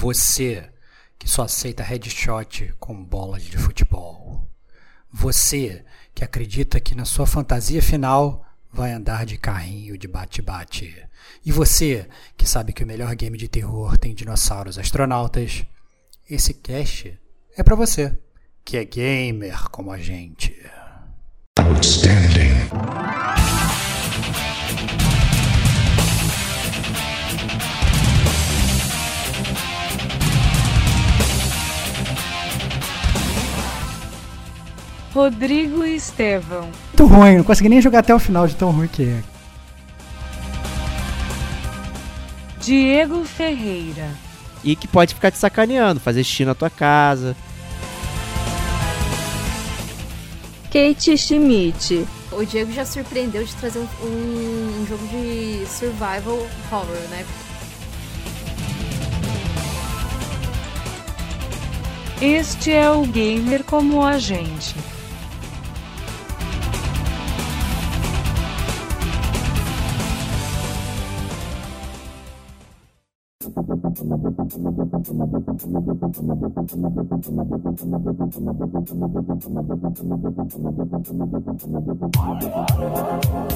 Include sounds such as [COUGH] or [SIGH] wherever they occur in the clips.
Você que só aceita headshot com bolas de futebol. Você que acredita que na sua fantasia final vai andar de carrinho de bate-bate. E você que sabe que o melhor game de terror tem dinossauros astronautas. Esse cast é para você, que é gamer como a gente. Outstanding. Rodrigo e Estevão. Muito ruim, não consegui nem jogar até o final de tão ruim que é. Diego Ferreira. E que pode ficar te sacaneando, fazer xixi na tua casa. Kate Schmidt. O Diego já surpreendeu de trazer um, um, um jogo de survival horror, né? Este é o gamer como a gente. Thank you.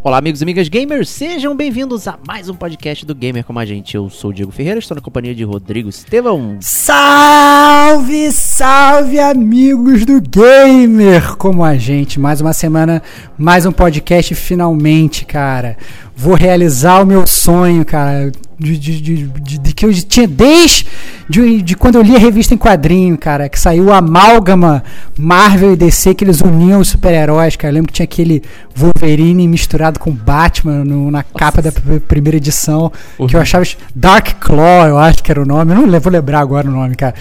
Olá, amigos e amigas gamers, sejam bem-vindos a mais um podcast do Gamer Como a Gente. Eu sou o Diego Ferreira, estou na companhia de Rodrigo Estevão. Salve, salve, amigos do Gamer Como a Gente. Mais uma semana, mais um podcast finalmente, cara. Vou realizar o meu sonho, cara de, de, de, de, que eu tinha desde de, de quando eu li a revista em quadrinho, cara, que saiu a amálgama Marvel e DC, que eles uniam os super-heróis, cara. Eu lembro que tinha aquele Wolverine misturado com Batman no, na Nossa. capa da primeira edição, uhum. que eu achava Dark Claw, eu acho que era o nome. Eu não vou lembrar agora o nome, cara.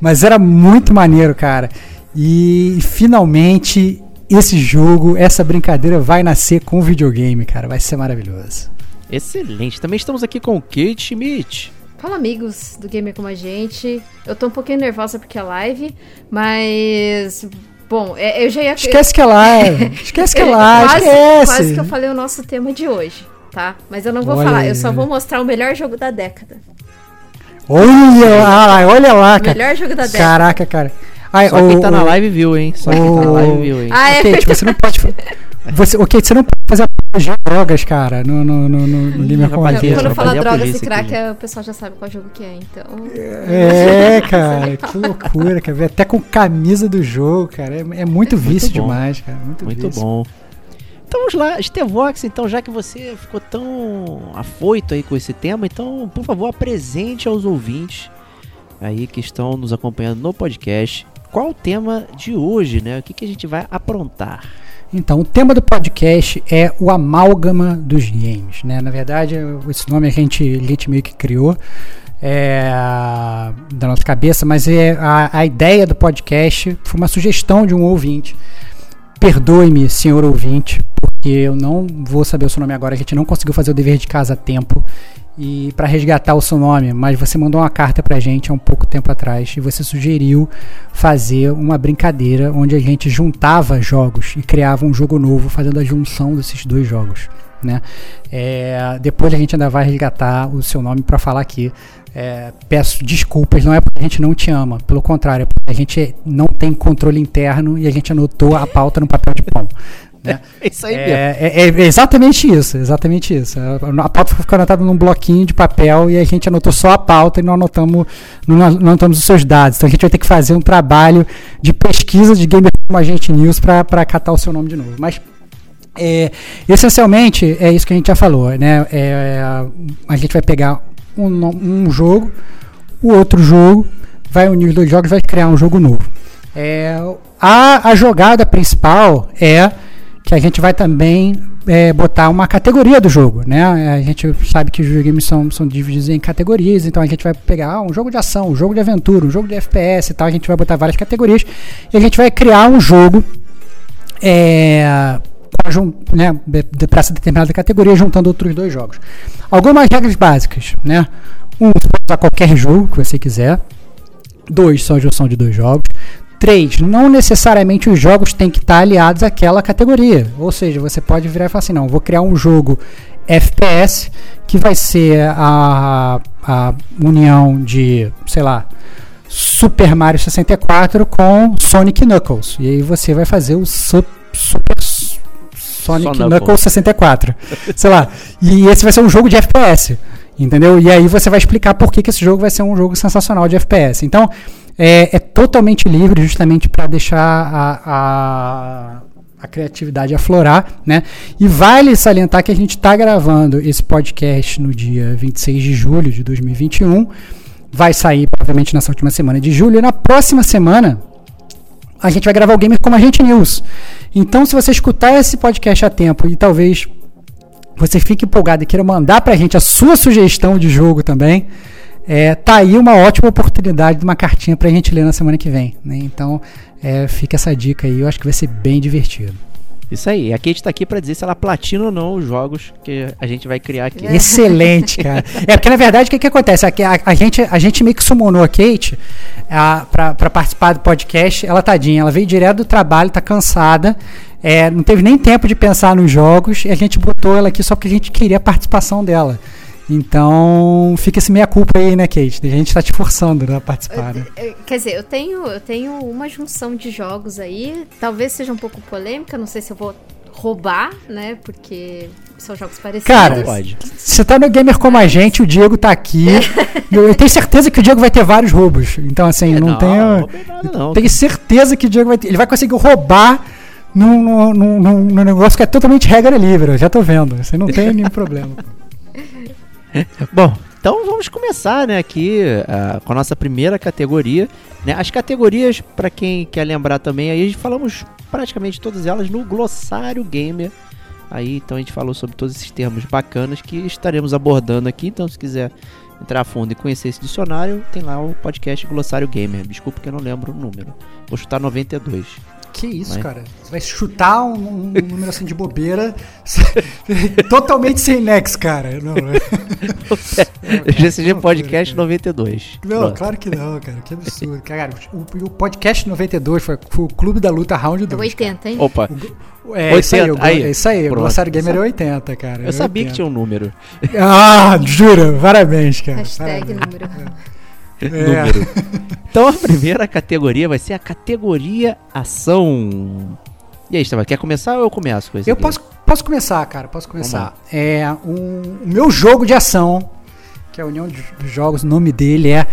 Mas era muito maneiro, cara. E finalmente esse jogo, essa brincadeira vai nascer com videogame, cara. Vai ser maravilhoso. Excelente. Também estamos aqui com Kate Schmidt. Fala amigos do Gamer Como a Gente. Eu tô um pouquinho nervosa porque é live, mas. Bom, é, eu já ia. Esquece que é live. [LAUGHS] Esquece que é live. quase, esquece. quase que eu falei o nosso tema de hoje, tá? Mas eu não vou olha falar, aí. eu só vou mostrar o melhor jogo da década. Olha lá, olha lá, cara. Melhor jogo da década. Caraca, cara. Ai, Só o, quem tá o, na live viu, hein? Só o, quem tá na live viu, hein? Ah, é Kate, você não pode. [LAUGHS] Você, ok, você não pode fazer drogas, cara, no, no, no, no Gamer com Quando fala drogas e crack, o pessoal já sabe qual jogo que é, então. É, [LAUGHS] cara, que loucura, cara. Até com camisa do jogo, cara. É, é muito é vício muito demais, cara. Muito, muito vício. bom. Então vamos lá, Stevox, então, já que você ficou tão afoito aí com esse tema, então, por favor, apresente aos ouvintes aí que estão nos acompanhando no podcast qual o tema de hoje, né? O que, que a gente vai aprontar? Então, o tema do podcast é o amálgama dos games, né? Na verdade, esse nome a gente, a gente meio que criou é, da nossa cabeça, mas é a, a ideia do podcast foi uma sugestão de um ouvinte. Perdoe-me, senhor ouvinte, porque eu não vou saber o seu nome agora, a gente não conseguiu fazer o dever de casa a tempo e para resgatar o seu nome, mas você mandou uma carta pra gente há um pouco tempo atrás e você sugeriu fazer uma brincadeira onde a gente juntava jogos e criava um jogo novo fazendo a junção desses dois jogos. Né? É, depois a gente ainda vai resgatar o seu nome para falar aqui. É, peço desculpas, não é porque a gente não te ama, pelo contrário, é porque a gente não tem controle interno e a gente anotou a pauta no papel de pão. Né? É [LAUGHS] isso aí é, é, é, exatamente isso, exatamente isso. A, pauta ficou anotada num bloquinho de papel e a gente anotou só a pauta e não anotamos, não, não anotamos os seus dados. Então a gente vai ter que fazer um trabalho de pesquisa de Gamer como Agente News para catar o seu nome de novo. Mas é, essencialmente é isso que a gente já falou, né? É, a gente vai pegar um, um, jogo, o outro jogo, vai unir os dois jogos, vai criar um jogo novo. É, a, a jogada principal é que a gente vai também é, botar uma categoria do jogo, né? A gente sabe que os games são, são divididos em categorias, então a gente vai pegar ah, um jogo de ação, um jogo de aventura, um jogo de FPS e tal, a gente vai botar várias categorias e a gente vai criar um jogo é, né, para essa determinada categoria, juntando outros dois jogos. Algumas regras básicas, né? Um, você pode usar qualquer jogo que você quiser. Dois, só a junção de dois jogos. 3. Não necessariamente os jogos têm que estar aliados àquela categoria. Ou seja, você pode virar e falar assim: não, vou criar um jogo FPS, que vai ser a, a união de, sei lá, Super Mario 64 com Sonic Knuckles. E aí você vai fazer o Sup- Super S- Sonic Só Knuckles. Knuckles. 64. sei lá. E esse vai ser um jogo de FPS. Entendeu? E aí você vai explicar por que, que esse jogo vai ser um jogo sensacional de FPS. Então, é, é totalmente livre, justamente para deixar a, a, a criatividade aflorar, né? E vale salientar que a gente está gravando esse podcast no dia 26 de julho de 2021. Vai sair provavelmente nessa última semana de julho. E na próxima semana a gente vai gravar o Gamer como a gente News. Então, se você escutar esse podcast a tempo e talvez você fique empolgado e queira mandar pra gente a sua sugestão de jogo também, é, tá aí uma ótima oportunidade de uma cartinha pra gente ler na semana que vem. né? Então, é, fica essa dica aí, eu acho que vai ser bem divertido. Isso aí. A Kate tá aqui pra dizer se ela platina ou não os jogos que a gente vai criar aqui. Excelente, cara. É porque na verdade o que, que acontece? A, a, a gente, a gente meio que summonou a Kate a, pra, pra participar do podcast. Ela tadinha, ela veio direto do trabalho, tá cansada. é, não teve nem tempo de pensar nos jogos e a gente botou ela aqui só porque a gente queria a participação dela. Então fica esse meia culpa aí, né, Kate? A gente tá te forçando né, a participar. Né? Quer dizer, eu tenho, eu tenho uma junção de jogos aí. Talvez seja um pouco polêmica, não sei se eu vou roubar, né? Porque são jogos parecidos. Cara, Pode. Você tá no gamer como a gente, o Diego tá aqui. [LAUGHS] Eu tenho certeza que o Diego vai ter vários roubos. Então, assim, É, não, não, tenho. não não. Tenho certeza que o Diego vai ter. Ele vai conseguir roubar num, num, num- num- num negócio que é totalmente regra livre. Eu já tô vendo. Você não tem nenhum problema. [LAUGHS] [LAUGHS] Bom, então vamos começar, né, aqui ah, com a nossa primeira categoria. Né? As categorias, pra quem quer lembrar também, aí falamos praticamente todas elas no glossário gamer. Aí, então a gente falou sobre todos esses termos bacanas que estaremos abordando aqui. Então, se quiser entrar a fundo e conhecer esse dicionário, tem lá o podcast Glossário Gamer. Desculpa que eu não lembro o número. Vou chutar 92. Que isso, Vai. cara? Você vai chutar um, um número assim de bobeira [LAUGHS] totalmente sem nexo, cara. Não, é- [LAUGHS] GCG Podcast loucura, 92. Não, Pronto. claro que não, cara. Que absurdo. Cara, o, o podcast 92 foi, foi o Clube da Luta Round É 2. 80, hein? Opa, É, isso aí, 80, o- aí. é isso aí. O Pronto. Glossário Gamer é 80, cara. eu sabia que tinha um 80. número. Ah, jura? Parabéns, cara. Hashtag Parabéns. número. É. número. [LAUGHS] Então a primeira categoria vai ser a categoria ação. E aí, Estava, quer começar ou eu começo com esse Eu aqui? posso, posso começar, cara. Posso começar. É um, o meu jogo de ação, que é a união de- dos jogos, o nome dele é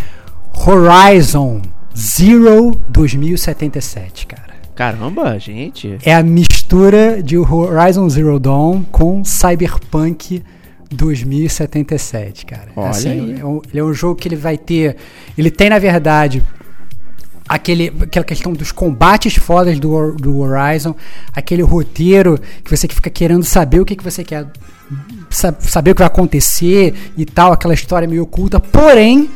Horizon Zero 2077, cara. Caramba, gente. É a mistura de Horizon Zero Dawn com Cyberpunk 2077, cara. Olha aí. é um- ele é um jogo que ele vai ter. Ele tem, na verdade, aquele, aquela questão dos combates fodas do, do Horizon, aquele roteiro que você que fica querendo saber o que, que você quer. sa- Saber o que vai acontecer e tal, aquela história meio oculta. Porém,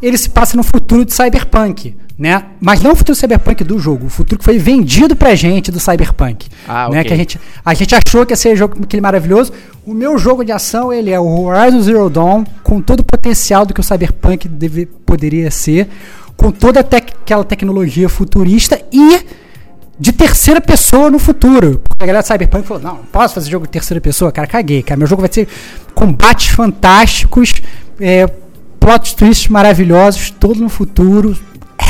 ele se passa no futuro de Cyberpunk, né? Mas não o futuro Cyberpunk do jogo, o futuro que foi vendido pra gente do Cyberpunk. Ah, né? ok. Que a gente, a gente achou que ia ser jogo, aquele maravilhoso. O meu jogo de ação, ele é o Horizon Zero Dawn, com todo o potencial do que o Cyberpunk deve, poderia ser, com toda tec- aquela tecnologia futurista e de terceira pessoa no futuro. Porque a galera do Cyberpunk falou: não, não posso fazer jogo de terceira pessoa, cara, caguei, cara. Meu jogo vai ter combates fantásticos, é, plot twists maravilhosos, todo no futuro.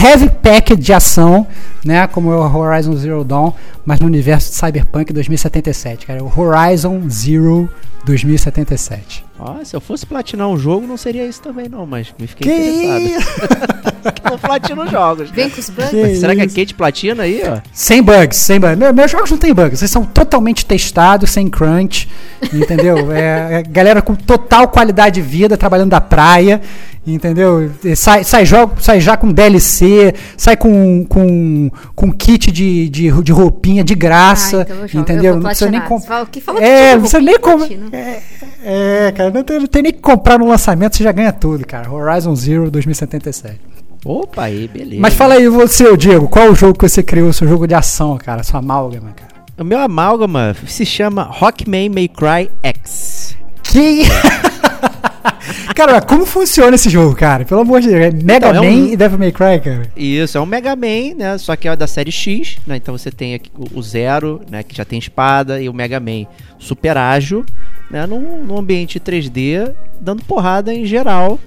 Heavy packed de ação, né? Como é o Horizon Zero Dawn, mas no universo de Cyberpunk 2077, cara. O Horizon Zero 2077. Ó, se eu fosse platinar um jogo, não seria isso também, não, mas me fiquei Que interessado. [LAUGHS] Que platino jogos. Vem com os bugs. Que Será que a? Kate platina aí, ó? Sem bugs, sem bugs. Meu- meus jogos não tem bugs, eles são totalmente testados, sem crunch, entendeu? [LAUGHS] é, é galera com total qualidade de vida, trabalhando da praia, entendeu? Sai, sai, jogo, sai já com DLC, sai com, com, com kit de, de, de roupinha de graça, Ah, então entendeu? não precisa nem platinar. com- Você fala- que fala É, não precisa nem como com... É, é, cara, não tem, não tem nem que comprar no lançamento, você já ganha tudo, cara. Horizon Zero 2077. Opa, aí, beleza. Mas fala aí você, Diego, qual o jogo que você criou, seu jogo de ação, cara, sua amálgama, cara? O meu amálgama se chama Rockman May Cry X. Que. [LAUGHS] cara, como funciona esse jogo, cara? Pelo amor de Deus. É Mega Então, é Man um- e Devil May Cry, cara. Isso, é um Mega Man, né? Só que é da série X, né? Então você tem aqui o Zero, né? Que já tem espada, e o Mega Man super ágil. Né, num, num ambiente 3D, dando porrada em geral,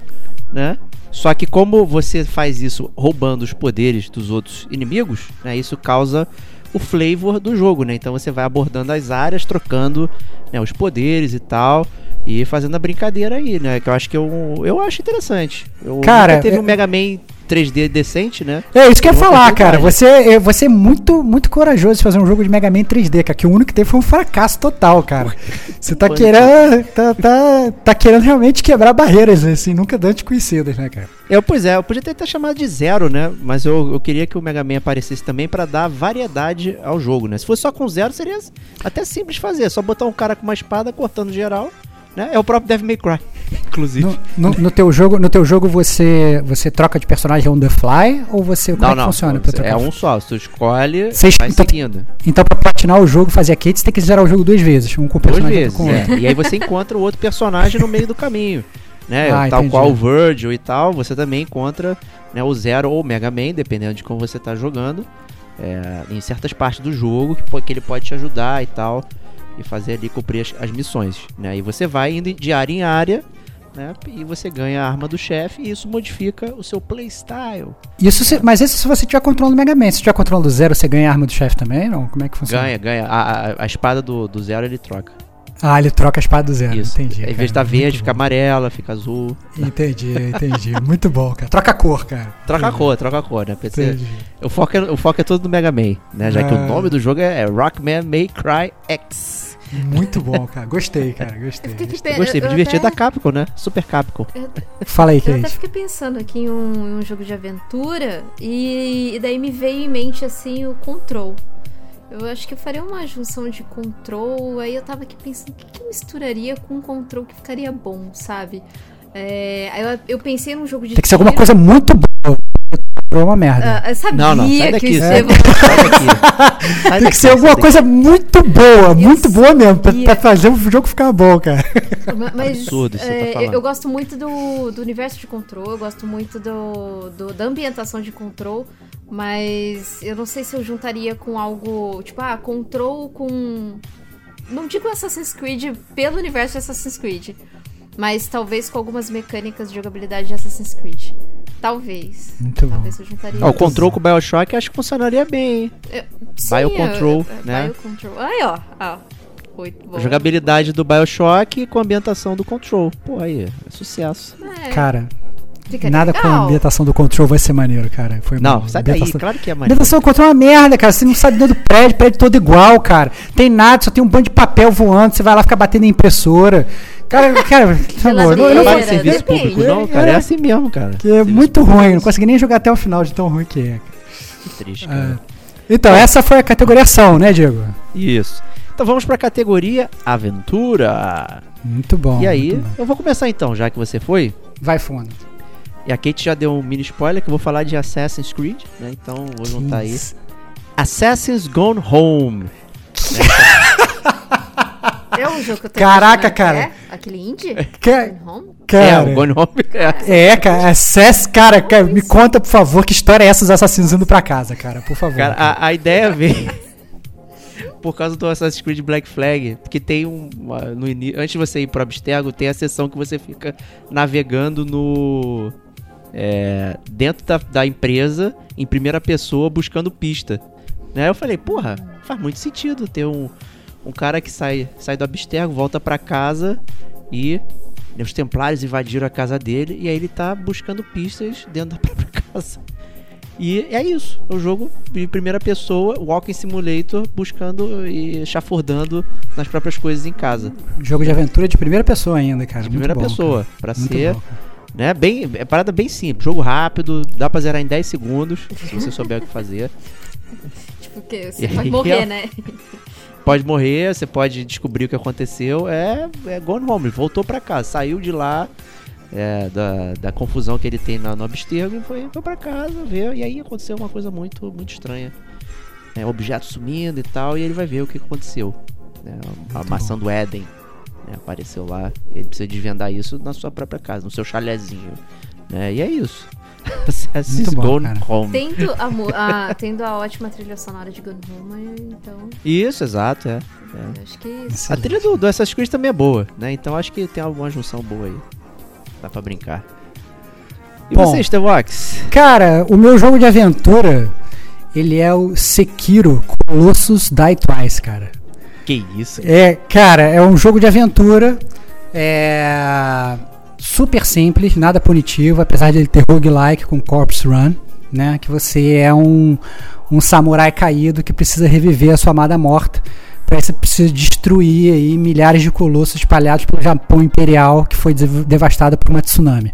né? Só que como você faz isso roubando os poderes dos outros inimigos, né, isso causa o flavor do jogo, né? Então você vai abordando as áreas, trocando né, os poderes e tal. E fazendo a brincadeira aí, né? Que eu acho que eu, eu acho interessante. Eu Cara, teve é- um Mega Man 3D decente, né? É isso que eu ia falar, cara. Você, é- você é muito, muito corajoso de fazer um jogo de Mega Man 3D, cara. Que o único que teve foi um fracasso total, cara. Você tá querendo. Tá, tá, tá querendo realmente quebrar barreiras, assim, nunca antes conhecidas, né, cara? Eu, pois é, eu podia ter até chamado de zero, né? Mas eu, eu queria que o Mega Man aparecesse também pra dar variedade ao jogo, né? Se fosse só com zero, seria até simples fazer. Só botar um cara com uma espada cortando geral, né? É o próprio Devil May Cry, inclusive. No, no- no teu jogo, no teu jogo você, você troca de personagem on the fly ou você. Como não, é que não. funciona? trocar é um só. Tu escolhe, Você vai então- seguindo. Então, pra platinar o jogo, fazer a Kate, você tem que zerar o jogo duas vezes. Um com o Duas personagem e vezes. com o outro. é. E aí você encontra o outro personagem no meio do caminho. Né? Ah, tal entendi. qual o Virgil e tal, você também encontra né, o Zero ou o Mega Man, dependendo de como você tá jogando. é, em certas partes do jogo que, que ele pode te ajudar e tal. E fazer ali cumprir as, as missões. Né? E você vai indo de área em área. Né? E você ganha a arma do chefe e isso modifica o seu playstyle. Isso se- mas isso se você tiver controle do Mega Man. Se tiver controle do zero, você ganha a arma do chefe também? Não? Como é que funciona? Ganha, ganha. A, a, a espada do, do Zero ele troca. Ah, ele troca a espada do zero. isso. Entendi. Em vez de estar verde, Muito fica bom. amarela, fica azul. Entendi, [LAUGHS] entendi. Muito bom, cara. Troca a cor, cara. Troca a cor, troca a cor, né? Entendi. O foco, é, o foco é todo no Mega Man, né? Já que o nome do jogo é, é Rockman May Cry X. Muito bom, [LAUGHS] cara. Gostei, cara. Gostei. Eu fiquei gostei. pe- Gostei, eu- eu divertido até- da Capcom, né? Super Capcom. Fala aí, Eu até Kate. fiquei pensando aqui em um, em um jogo de aventura e, e daí me veio em mente assim o Control. Eu acho que eu faria uma junção de Control, aí eu tava aqui pensando o que, que misturaria com Control que ficaria bom, sabe? É, aí eu, eu pensei num jogo de Tem que ser alguma tiro. coisa muito boa. É uma merda. Ah, eu sabia Não, não, sai que daqui. isso Sai ia- daqui. Sai daqui. [LAUGHS] Sai Tem daqui, que ser alguma coisa muito boa, muito boa mesmo, pra, pra fazer o jogo ficar bom, cara. Ma- Mas Absurdo isso que você tá é, falando. eu gosto muito do, do universo de Control, eu gosto muito do, do- da ambientação de Control, mas eu não sei se eu juntaria com algo, tipo, ah, Control com não digo Assassin's Creed pelo universo de Assassin's Creed, mas talvez com algumas mecânicas de jogabilidade de Assassin's Creed. Talvez. Muito bom. Talvez eu juntaria. Ó, o. Control com o Bioshock acho que funcionaria bem, hein? Sim, Biocontrol, eu- eu- né? Biocontrol. Aí, ó. ó. Bom. A jogabilidade do Bioshock com a ambientação do Control. Pô, aí, é sucesso. É, Cara, fica nada com a legal. ambientação do Control vai ser maneiro, cara. Foi Não, sai daí, claro que é A maneiro. ambientação do Control é uma merda, cara. Você não sabe dentro do prédio, prédio todo igual, cara. Tem nada, só tem um bando de papel voando, você vai lá ficar batendo em impressora. Cara, cara, por favor, não, eu não vai faço serviço depende. público, não, cara. É assim mesmo, cara. que é Serviço muito público ruim, é não consegui nem jogar até o final de tão ruim que é. Que triste, cara. Ah, Então, essa foi a categoria ação, né, Diego? Isso. Então vamos pra categoria Aventura. Muito bom. e aí, bom. eu vou começar então, já que você foi. Vai fundo. E a Kate já deu um mini spoiler que eu vou falar de Assassin's Creed, né? Então vou juntar aí. Assassin's Gone Home. É um jogo que eu tô Caraca, cara. É? Aquele indie? Que- Home? Cara, É, o Gone Home. É. É, cara, acesso, cara, cara, me conta, por favor, que história é essa dos assassinos indo pra casa, cara, por favor. Cara, a, a ideia veio [LAUGHS] por causa do Assassin's Creed Black Flag, porque tem um uma- no antes de você ir pro Abstergo, tem a seção que você fica navegando no é, dentro da, da empresa em primeira pessoa buscando pista. Né? Eu falei, porra, faz muito sentido ter um, um cara que sai, sai do Abstergo, volta pra casa e os Templários invadiram a casa dele e aí ele tá buscando pistas dentro da [LAUGHS] própria casa. E é isso, é um jogo de primeira pessoa, Walking Simulator, buscando e chafurdando nas próprias coisas em casa. Jogo de aventura de primeira pessoa ainda, cara. De primeira bom, pessoa, Muito ser, bom. Né, bem, é parada bem simples, jogo rápido, dá pra zerar em 10 segundos, se você souber o que fazer. Tipo, que você E vai aí, morrer, ó. né? Pode morrer, você pode descobrir o que aconteceu, é, é gone home, voltou pra casa, saiu de lá, é, da, da confusão que ele tem na, no Abstergo e foi, foi pra casa ver, e aí aconteceu uma coisa muito, muito estranha. É, objeto sumindo e tal, e ele vai ver o que aconteceu. né? a maçã do Éden né, apareceu lá, ele precisa desvendar isso na sua própria casa, no seu chalezinho. né? E é isso. [LAUGHS] Muito bom, Gone cara. Home. Tendo a, a- tendo a ótima trilha sonora de Gone Home, então Isso, exato, é. eu acho que A Excelente. trilha do, do Assassin's Creed também é boa, né? Então acho que tem alguma junção boa aí. Dá pra brincar. E Bom. você, Stevox? Cara, o meu jogo de aventura, ele é o Sekiro Colossus Die Twice, cara. Que isso? É, cara, é um jogo de aventura. É super simples, nada punitivo, apesar de ele ter roguelike com Corpse Run, né? Que você é um, um samurai caído que precisa reviver a sua amada morta. Pra isso precisa destruir aí milhares de colossos espalhados pelo Japão Imperial que foi dev- devastado por uma tsunami.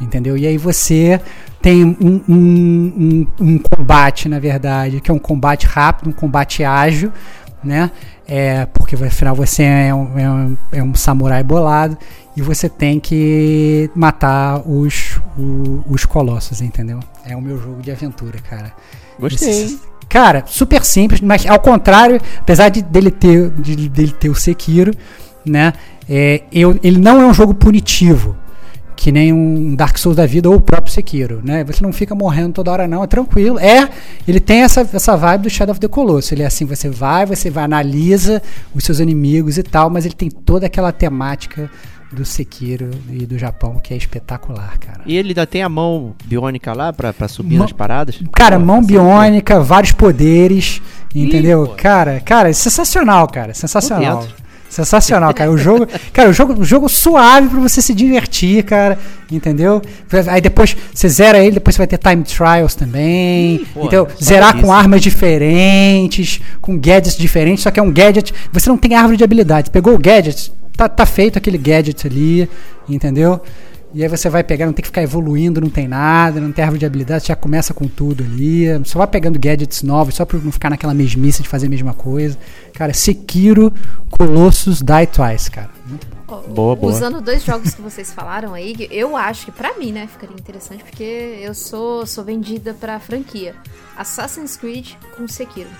Entendeu? E aí você tem um, um, um, um combate, na verdade, que é um combate rápido, um combate ágil, né? É, porque afinal você é um, é, um, é um samurai bolado e você tem que matar os, o- os colossos, entendeu? É o meu jogo de aventura, cara. Gostei. Esse- Cara, super simples, mas ao contrário, apesar de dele ter, de, dele ter o Sekiro, né? É, eu, ele não é um jogo punitivo, que nem um Dark Souls da vida ou o próprio Sekiro, né? Você não fica morrendo toda hora não, é tranquilo. É, ele tem essa, essa vibe do Shadow of the Colossus. Ele é assim, você vai, você vai analisa os seus inimigos e tal, mas ele tem toda aquela temática do Sekiro e do Japão que é espetacular, cara. E ele ainda tem a mão biônica lá pra, pra subir Mão- nas paradas? Cara, Pô, mão tá biônica, vários poderes, entendeu? pô. cara, cara, é sensacional, cara, sensacional. Sensacional, cara. O jogo, cara, o jogo, o jogo suave pra você se divertir, cara, entendeu? Aí depois você zera ele, depois você vai ter time trials também, entendeu? só Zerar com armas diferentes, com gadgets diferentes, só que é um gadget, você não tem árvore de habilidades. Pegou o gadget, tá, tá feito aquele gadget ali, entendeu? E aí você vai pegar, não tem que ficar evoluindo, não tem nada, não tem árvore de habilidades, já começa com tudo ali. Só vai pegando gadgets novos, só pra não ficar naquela mesmice de fazer a mesma coisa. Cara, Sekiro Colossus Die Twice, cara. Muito bom. Boa, boa. Usando dois jogos que vocês falaram aí, eu acho que pra mim, né, ficaria interessante, porque eu sou, sou vendida pra franquia. Assassin's Creed com Sekiro.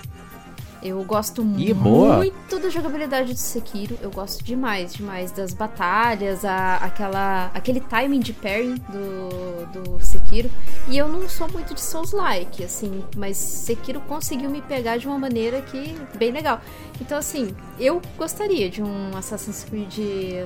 Eu gosto Ih, muito da jogabilidade do Sekiro. Eu gosto demais, demais das batalhas, a, aquela, aquele timing de parry do, do Sekiro. E eu não sou muito de Souls-like, assim, mas Sekiro conseguiu me pegar de uma maneira que bem legal. Então, assim, eu gostaria de um Assassin's Creed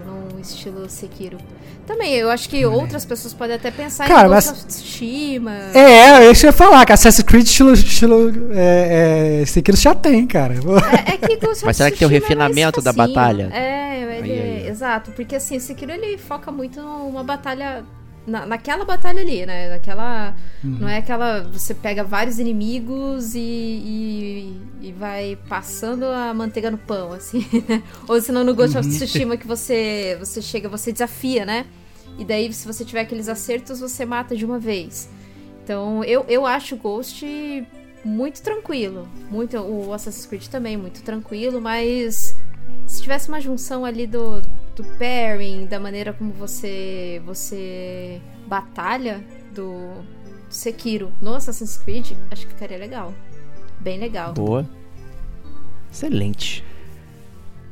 num estilo Sekiro. Também, eu acho que outras pessoas podem até pensar Cara, em mas- Tsushima. É, é eu ia falar, que Assassin's Creed estilo, estilo é, é, Sekiro já tem, cara. É, é que Ghost of Mas será que tem o é refinamento da facinho. batalha? É, ele Aí, aí, aí. exato, porque assim, o Sekiro ele foca muito numa batalha na, naquela batalha ali, né? Naquela não é aquela você pega vários inimigos e, e, e vai passando a manteiga no pão, assim. [LAUGHS] né? Ou senão no Ghost of Tsushima que você você chega, você desafia, né? E daí se você tiver aqueles acertos, você mata de uma vez. Então, eu, eu acho o Ghost muito tranquilo. Muito, o Assassin's Creed também, muito tranquilo, mas se tivesse uma junção ali do, do pairing, da maneira como você você batalha do Sekiro no Assassin's Creed, acho que ficaria legal. Bem legal. Boa. Excelente.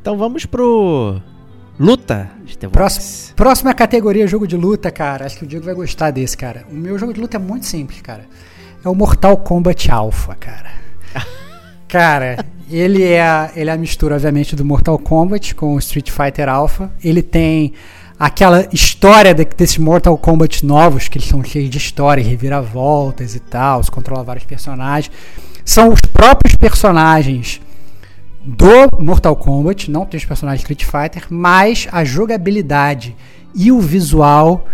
Então vamos pro. Luta. Próximo, próxima categoria jogo de luta, cara. Acho que o Diego vai gostar desse, cara. O meu jogo de luta é muito simples, cara. É o Mortal Kombat Alpha, cara. [LAUGHS] Cara, ele é, a, ele é a mistura, obviamente, do Mortal Kombat com o Street Fighter Alpha. Ele tem aquela história de- desses Mortal Kombat novos, que eles são cheios de história, reviravoltas e tal, você controla vários personagens. São os próprios personagens do Mortal Kombat, não tem os personagens Street Fighter, mas a jogabilidade e o visual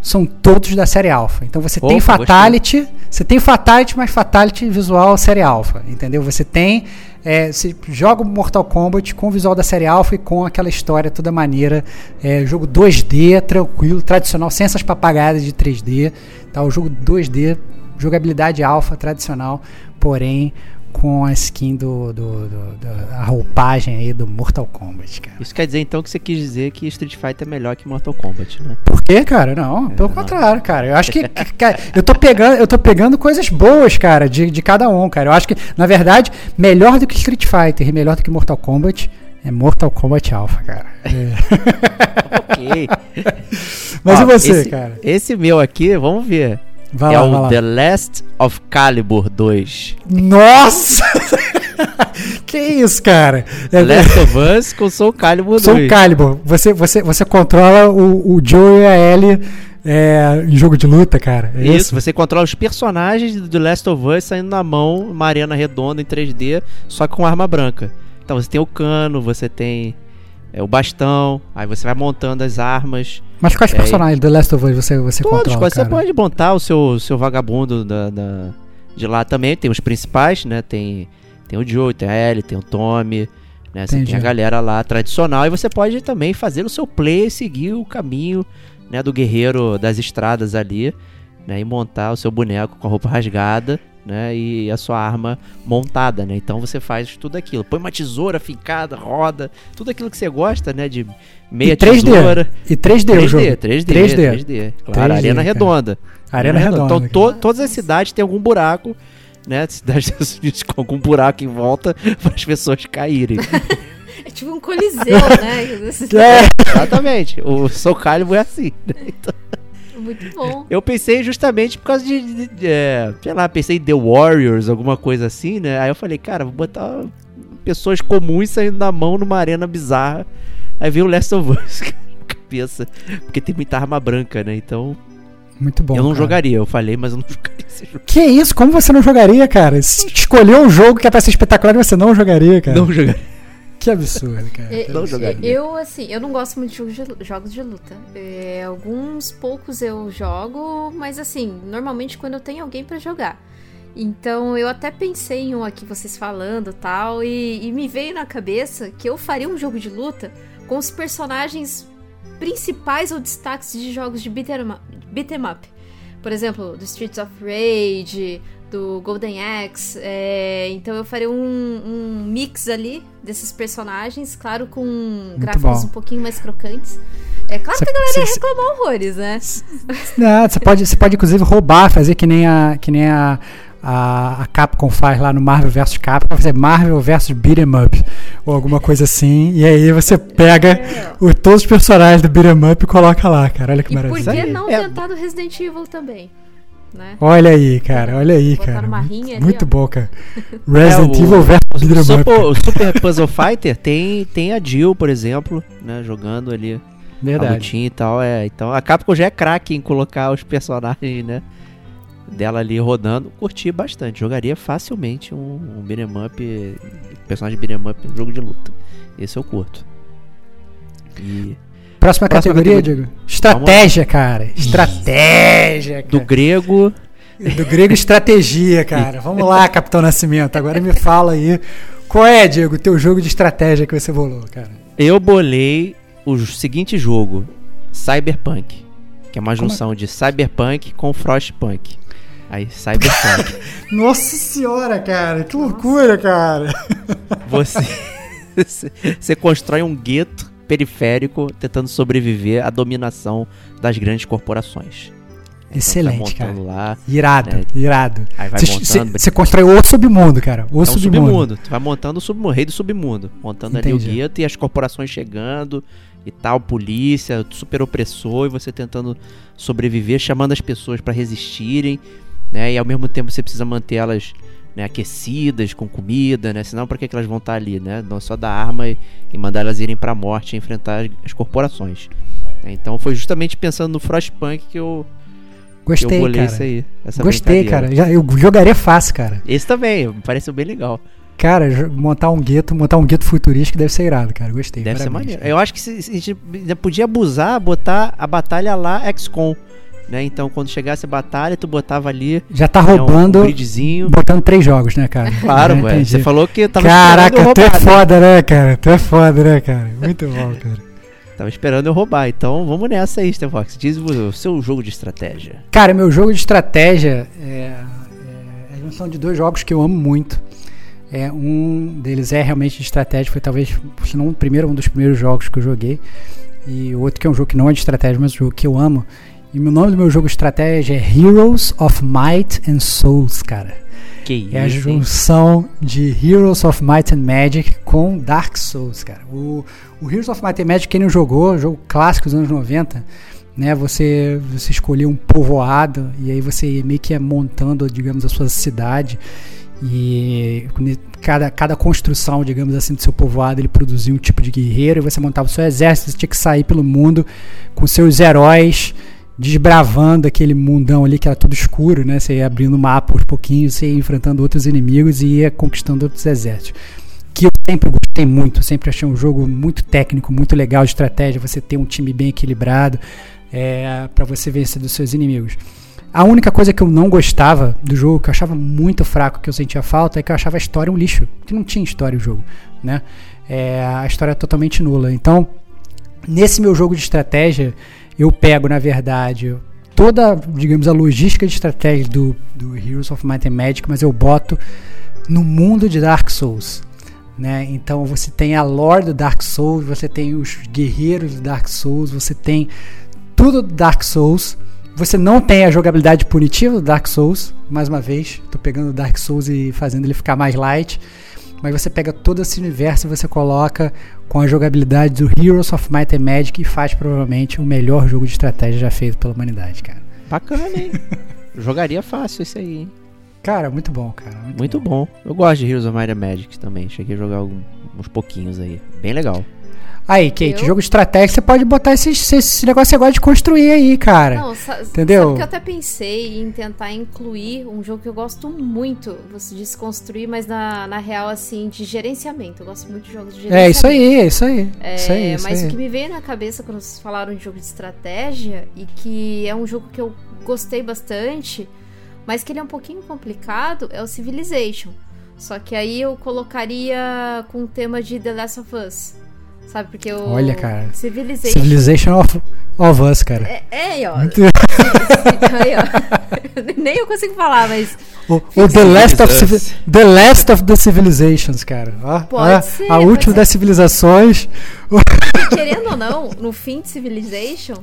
são todos da série Alpha. Então você tem Opa, Fatality, você tem Fatality, mas Fatality visual série Alpha, entendeu? Você tem, é, você joga Mortal Kombat com o visual da série Alpha e com aquela história toda maneira, é, jogo 2D, tranquilo, tradicional, sem essas papagaiadas de 3D, tá? O jogo 2D, jogabilidade Alpha, tradicional, porém com a skin do, do, do- da a roupagem aí do Mortal Kombat, cara. Isso quer dizer então que você quis dizer que Street Fighter é melhor que Mortal Kombat, né? Por quê, cara? Não, pelo contrário, cara. Eu acho que, que- cara, eu tô pegando, eu tô pegando coisas boas, cara, de, de cada um, cara. Eu acho que, na verdade, melhor do que Street Fighter e melhor do que Mortal Kombat é Mortal Kombat Alpha, cara. É. [LAUGHS] ok. [LAUGHS] Mas Ó, e você, esse, cara? Esse meu aqui, vamos ver. Vai é lá, o. The Last of Calibur 2. Nossa! [LAUGHS] que isso, cara? É, Last of Us com Soul Calibur 2. Soul Calibur. Você, você, você controla o, o Joe e a Ellie é, em jogo de luta, cara. É Isso, isso? você controla os personagens do The Last of Us saindo na mão, uma arena redonda em 3D, só com arma branca. Então você tem o cano, você tem é, o bastão, aí você vai montando as armas. Mas quais É, personagens do Last of Us você, você Todos, controla, você cara? pode montar o seu, seu vagabundo da, da- de lá também. Tem os principais, né? Tem, tem o Joe, tem a Ellie, tem o Tommy. Né? Você Entendi. tem a galera lá tradicional. E você pode também fazer o seu play e seguir o caminho né, do guerreiro das estradas ali. Né? E montar o seu boneco com a roupa rasgada. Né, e a sua arma montada, né? Então você faz tudo aquilo. Põe uma tesoura fincada, roda, tudo aquilo que você gosta, né? De meia E 3D. tesoura. E 3D, o jogo. 3D, 3D, 3D. 3D. Claro, 3D, arena cara. redonda. Arena redonda. Então cara. to- todas as cidades têm algum buraco, né? [LAUGHS] Cidades com algum buraco em volta [LAUGHS] para as pessoas caírem. [LAUGHS] É tipo um coliseu, né? É, Exatamente. O Soul Calibur é assim. né? Então, Muito bom. eu pensei justamente por causa de, de- de, é, sei lá, pensei em The Warriors, alguma coisa assim, né? Aí eu falei, cara, vou botar pessoas comuns saindo da mão numa arena bizarra. Aí veio o Last of Us, [LAUGHS] cabeça. Porque tem muita arma branca, né? Então, Muito bom. eu não cara. jogaria. Eu falei, mas eu não [LAUGHS] jogaria esse jogo. Que isso? Como você não jogaria, cara? Se escolheu um jogo que é pra ser espetacular e você não jogaria, cara. Não jogaria. Que absurdo, cara. É, Não jogaria. Eu, assim, eu não gosto muito de jogos de, lu- jogos de luta. É, alguns poucos eu jogo, mas assim, normalmente quando eu tenho alguém pra jogar. Então eu até pensei em um aqui, vocês falando tal, e, e me veio na cabeça que eu faria um jogo de luta com os personagens principais ou destaques de jogos de beat'em up, beat'em up. Por exemplo, do Streets of Rage, do Golden Axe. é, então eu faria um, um mix ali desses personagens, claro, com gráficos bom. um pouquinho mais crocantes. É claro Cê- que a galera ia cê- reclamar horrores, né? [LAUGHS] Não, você pode, você pode inclusive roubar, fazer que nem a, que nem a, a, a Capcom faz lá no Marvel vs Capcom, fazer Marvel vs Beat'em Up ou alguma coisa assim, e aí você pega o, todos os personagens do Beat'em Up e coloca lá, cara. Olha que E por maravilha. que aí. não É. tentar do Resident Evil também? Né? Olha aí, cara, olha aí, Botar cara. uma Muito, rinha ali, muito ó. bom, cara. [LAUGHS] Resident É, o- Evil vs O Beat'em Up. Super, o Super Puzzle Fighter tem, tem a Jill, por exemplo, né? Jogando ali a Verdade. lutinha e tal. É, então a Capcom já é craque em colocar os personagens, né? Dela ali rodando. Curti bastante. Jogaria facilmente um, um beat'em up, personagem beat'em up em jogo de luta. Esse eu curto. E Próxima, Próxima categoria, categoria. Diego? Estratégia, cara. Estratégia, do cara. grego, Do grego estratégia, [LAUGHS] cara. Vamos lá, Capitão Nascimento. Agora me fala aí. Qual é, Diego, o teu jogo de estratégia que você bolou, cara? eu bolei o seguinte jogo: Cyberpunk. Que é uma junção de Cyberpunk com Frostpunk. Aí, Cyberpunk. [LAUGHS] Nossa senhora, cara. Que loucura, cara. Você, [LAUGHS] você constrói um gueto periférico tentando sobreviver à dominação das grandes corporações. Então, Excelente, você vai montando lá, Irado, É. irado. Você- constrói o submundo, cara. O é um submundo. submundo. Tu vai montando o submundo, rei do submundo. Montando ali Entendi. o gueto e as corporações chegando e tal, polícia, super opressor, e você tentando sobreviver, chamando as pessoas pra resistirem, né? E ao mesmo tempo você precisa manter elas né, aquecidas, com comida, né? Senão pra que, que elas vão estar ali, né? Não só dar arma e, e mandar elas irem pra morte e enfrentar as, as corporações. Então foi justamente pensando no Frostpunk que eu, eu Gostei, isso cara. aí. Gostei, cara. Já, eu jogaria fácil, cara. Esse também, pareceu bem legal. Cara, montar um gueto, montar um gueto futurístico deve ser irado, cara. Gostei. Deve ser parabéns, maneiro. cara. Eu acho que se, se a gente podia abusar, botar a batalha lá XCOM. Né? Então, quando chegasse a batalha, tu botava ali Já tá né, um- roubando, um gridzinho. botando três jogos, né, cara? [LAUGHS] Claro, ué. entendi. Você falou que tava Caraca, esperando tu é né? foda, né, cara? Tu é foda, né, cara? Muito bom, cara. Tava esperando eu roubar. Então, vamos nessa aí, Stevox. Diz o seu jogo de estratégia. Cara, meu jogo de estratégia é, é a junção de dois jogos que eu amo muito. É, um deles é realmente de estratégia, foi talvez, se não o primeiro, um dos primeiros jogos que eu joguei. E o outro que é um jogo que não é de estratégia, mas um jogo que eu amo. E o nome do meu jogo de estratégia é Heroes of Might and Souls, cara. Que É a isso, hein? junção de Heroes of Might and Magic com Dark Souls, cara. O, o Heroes of Might and Magic, quem não jogou, jogo clássico dos anos 90, né? Você, você escolhia um povoado e aí você meio que ia montando, digamos, a sua cidade e cada, cada construção, digamos assim, do seu povoado, ele produzia um tipo de guerreiro e você montava o seu exército, você tinha que sair pelo mundo com seus heróis desbravando aquele mundão ali que era tudo escuro, né? Você ia abrindo o mapa aos pouquinhos, você ia enfrentando outros inimigos e ia conquistando outros exércitos. Que eu sempre gostei muito, sempre achei um jogo muito técnico, muito legal de estratégia, você ter um time bem equilibrado é, para você vencer dos seus inimigos. A única coisa que eu não gostava do jogo, que eu achava muito fraco, que eu sentia falta, é que eu achava a história um lixo. Que não tinha história o jogo, né? É, a história é totalmente nula. Então, nesse meu jogo de estratégia, eu pego, na verdade, toda, digamos, a logística de estratégia do, do Heroes of Might and Magic, mas eu boto no mundo de Dark Souls. Né? Então você tem a lore do Dark Souls, você tem os guerreiros do Dark Souls, você tem tudo do Dark Souls você não tem a jogabilidade punitiva do Dark Souls, mais uma vez, tô pegando o Dark Souls e fazendo ele ficar mais light, mas você pega todo esse universo e você coloca com a jogabilidade do Heroes of Might and Magic e faz provavelmente o melhor jogo de estratégia já feito pela humanidade, cara. Bacana, hein? [LAUGHS] Jogaria fácil esse aí, hein? Cara, muito bom, cara. Muito, muito bom. bom. Eu gosto de Heroes of Might and Magic também. Cheguei a jogar alguns, uns pouquinhos aí. Bem legal. Aí, Kate, eu... jogo de estratégia, você pode botar esse, esse, negócio gosta de construir aí, cara. Não, entendeu? Sabe que eu até pensei em tentar incluir um jogo que eu gosto muito, você disse construir, mas na, na real, assim, de gerenciamento. Eu gosto muito de jogos de gerenciamento. É, isso aí, é isso aí. É, isso aí isso mas aí. o que me veio na cabeça quando vocês falaram de jogo de estratégia, e que é um jogo que eu gostei bastante, mas que ele é um pouquinho complicado, é o Civilization. Só que aí eu colocaria com o tema de The Last of Us. Sabe? Porque o. Olha, cara. Civilization. Civilization of, of Us, cara. É, é ó. aí, ó. [LAUGHS] [LAUGHS] Nem eu consigo falar, mas. O, o the, last of, the Last of the Civilizations, cara. Ó, pode ó, ser. A última das civilizações. E, [LAUGHS] querendo ou não, no fim de Civilization,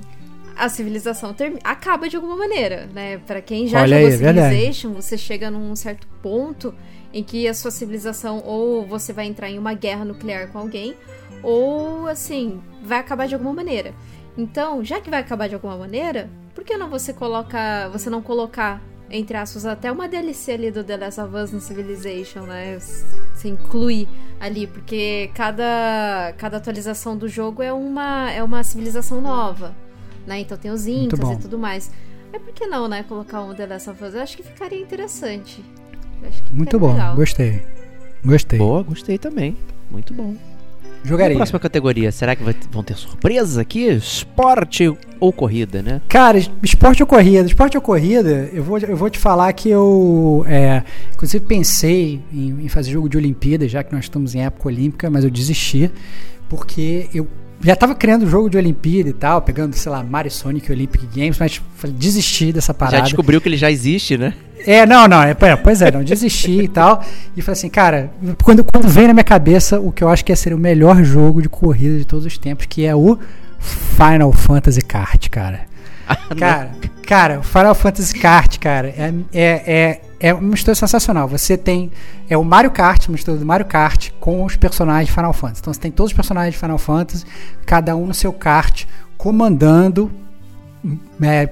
a civilização acaba de alguma maneira, né? Para quem já Olha jogou aí, é Civilization, verdade. você chega num certo ponto em que a sua civilização ou você vai entrar em uma guerra nuclear com alguém, ou assim, vai acabar de alguma maneira. Então, já que vai acabar de alguma maneira, por que não você coloca, você não colocar entre aspas até uma DLC ali do The Last of Us no Civilization, né? Se inclui ali, porque cada cada atualização do jogo é uma é uma civilização nova, né? Então tem os incas e tudo mais. É por que não, né, colocar um The Last of Us? Eu acho que ficaria interessante. Muito bom, legal. gostei. Gostei. Boa, gostei também. Muito bom. Jogaria. E a próxima categoria, será que vão ter surpresas aqui? Esporte ou corrida, né? Cara, esporte ou corrida? Esporte ou corrida, eu vou, eu vou te falar que eu, é, inclusive, pensei em, em fazer jogo de Olimpíada, já que nós estamos em época olímpica, mas eu desisti, porque eu já tava criando jogo de Olimpíada e tal, pegando, sei lá, Mario Sonic Olympic Games, mas falei, desisti dessa parada. Já descobriu que ele já existe, né? É, não, não, é, pois é, não, desisti e tal. E falei assim, cara, quando, quando vem na minha cabeça o que eu acho que ia ser o melhor jogo de corrida de todos os tempos, que é o Final Fantasy Kart, cara. Ah, cara, cara, o Final Fantasy Kart, cara, é, é, é, é uma história sensacional. Você tem. É o Mario Kart, uma história do Mario Kart com os personagens de Final Fantasy. Então você tem todos os personagens de Final Fantasy, cada um no seu kart, comandando. É,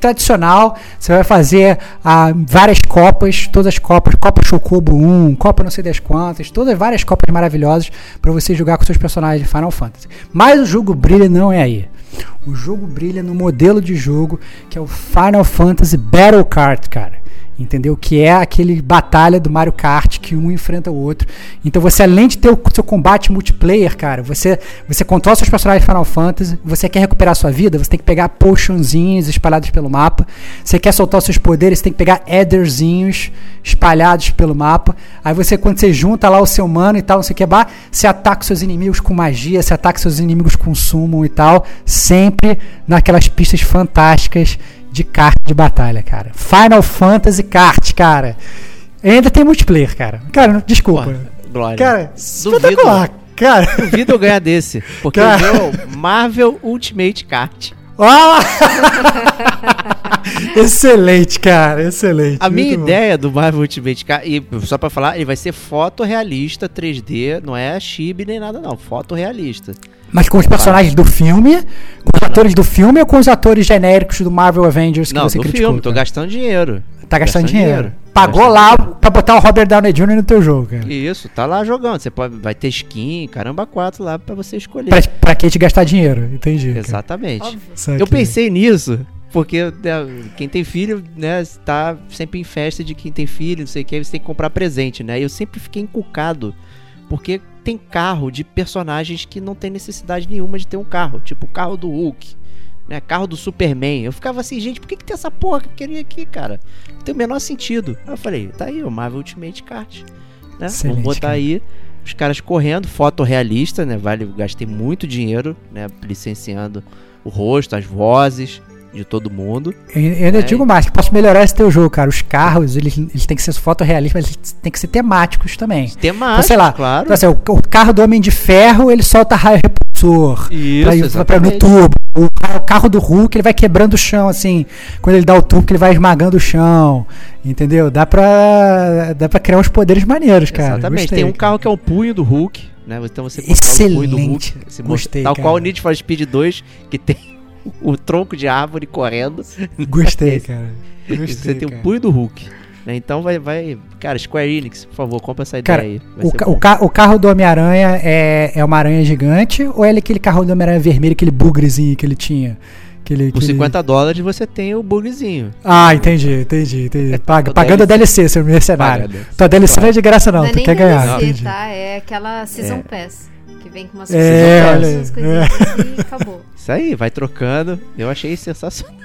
tradicional, você vai fazer ah, várias copas, todas as copas, Copa Chocobo 1, Copa não sei das quantas, todas várias copas maravilhosas para você jogar com seus personagens de Final Fantasy. Mas o jogo brilha não é aí. O jogo brilha no modelo de jogo que é o Final Fantasy Battle Kart, cara entendeu? Que é aquele batalha do Mario Kart que um enfrenta o outro. Então você além de ter o seu combate multiplayer, cara, você você controla seus personagens Final Fantasy, você quer recuperar sua vida, você tem que pegar potionzinhos espalhados pelo mapa. Você quer soltar seus poderes, você tem que pegar ederzinhos espalhados pelo mapa. Aí você quando você junta lá o seu mano e tal, não sei que, você ataca seus inimigos com magia, você ataca seus inimigos com summon e tal, sempre naquelas pistas fantásticas de kart de batalha, cara. Final Fantasy Kart, cara. Ainda tem multiplayer, cara. Cara, desculpa. Porra, glória. Cara, espetacular, Duvido, cara. Duvido eu ganhar desse. Porque cara. o Marvel Ultimate Kart. Oh! [LAUGHS] excelente, cara, excelente. A minha bom. ideia do Marvel Ultimate Kart, e só pra falar, ele vai ser fotorrealista 3D, não é chibi nem nada não, fotorrealista. Mas com os personagens do filme, com os atores do filme ou com os atores genéricos do Marvel Avengers que Não, você do criticou? filme, tô gastando dinheiro. Tá gastando, gastando dinheiro. dinheiro. Pagou Gastando lá dinheiro. pra botar o Robert Downey Jr. no teu jogo, cara. Isso, tá lá jogando. Você pode, vai ter skin, caramba, quatro lá pra você escolher. Pra, pra que te gastar dinheiro? Entendi. cara. Exatamente. Eu pensei nisso, porque né, quem tem filho, né, tá sempre em festa de quem tem filho, não sei o que, você tem que comprar presente, né? Eu sempre fiquei encucado, porque tem carro de personagens que não tem necessidade nenhuma de ter um carro, tipo o carro do Hulk, né? Carro do Superman. Eu ficava assim, gente, por que, que tem essa porra que eu queria aqui, cara? Não tem o menor sentido. Aí eu falei, tá aí, o Marvel Ultimate Kart. Né? Excelente, Vamos botar cara. aí os caras correndo, foto realista, né? Vale, gastei muito dinheiro, né? Licenciando o rosto, as vozes de todo mundo. Eu eu ainda É. digo mais, que posso melhorar esse teu jogo, cara. Os carros, eles, eles têm que ser fotorrealistas, mas eles têm que ser temáticos também. Temático, Então, sei lá, claro. Então, assim, o, o carro do Homem de Ferro, ele solta raio repulsor. Isso, pra, pra, no tubo. O, o carro do Hulk, ele vai quebrando o chão, assim. Quando ele dá o tubo, ele vai esmagando o chão. Entendeu? Dá pra, dá pra criar uns poderes maneiros, cara. Exatamente. Gostei, Tem um carro que é o punho do Hulk, né? Então você controla o punho do Hulk. Excelente. Gostei, Tal cara. qual o Need for Speed 2, que tem [LAUGHS] o tronco de árvore correndo. Gostei, [LAUGHS] cara. Gostei, você tem cara. o punho do Hulk. né? Então vai, vai. Cara, Square Enix, por favor, compra essa Cara, ideia aí. O, ca- bom. o, ca- o carro do Homem-Aranha é, é uma aranha gigante ou é aquele carro do Homem-Aranha vermelho, aquele bugrezinho que ele tinha? Aquele, Por aquele- 50 dólares você tem o bugzinho. Ah, entendi, entendi, entendi. Paga, O pagando a DLC, seu mercenário. Paga? Tua DLC Claro. não é de graça, não, Não é tu nem quer ganhar. DLC, entendi. tá? É aquela Season É. Pass. Vem com umas É, coisas, umas coisinhas assim e acabou. [LAUGHS] Isso aí, vai trocando. Eu achei sensacional.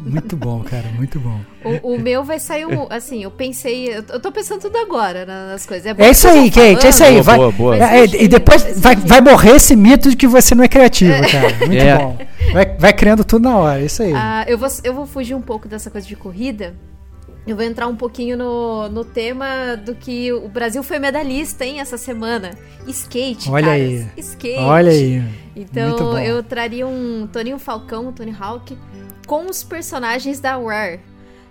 Muito bom, cara, muito bom. O, o meu vai sair um. Assim, eu pensei. Eu tô pensando tudo agora na- nas coisas. bom É que isso aí, Kate, é isso aí. Boa, vai, boa, boa. É, é, e depois vai, vai morrer esse mito de que você não é criativo, cara. Muito É. bom. Vai, vai criando tudo na hora, é isso aí. Ah, eu, vou, eu vou fugir um pouco dessa coisa de corrida. Eu vou entrar um pouquinho no, no tema do que o Brasil foi medalhista, hein, essa semana. Skate, Olha caras. aí. Skate. Olha aí. Então eu traria um Toninho Falcão, um Tony Hawk, com os personagens da Rare.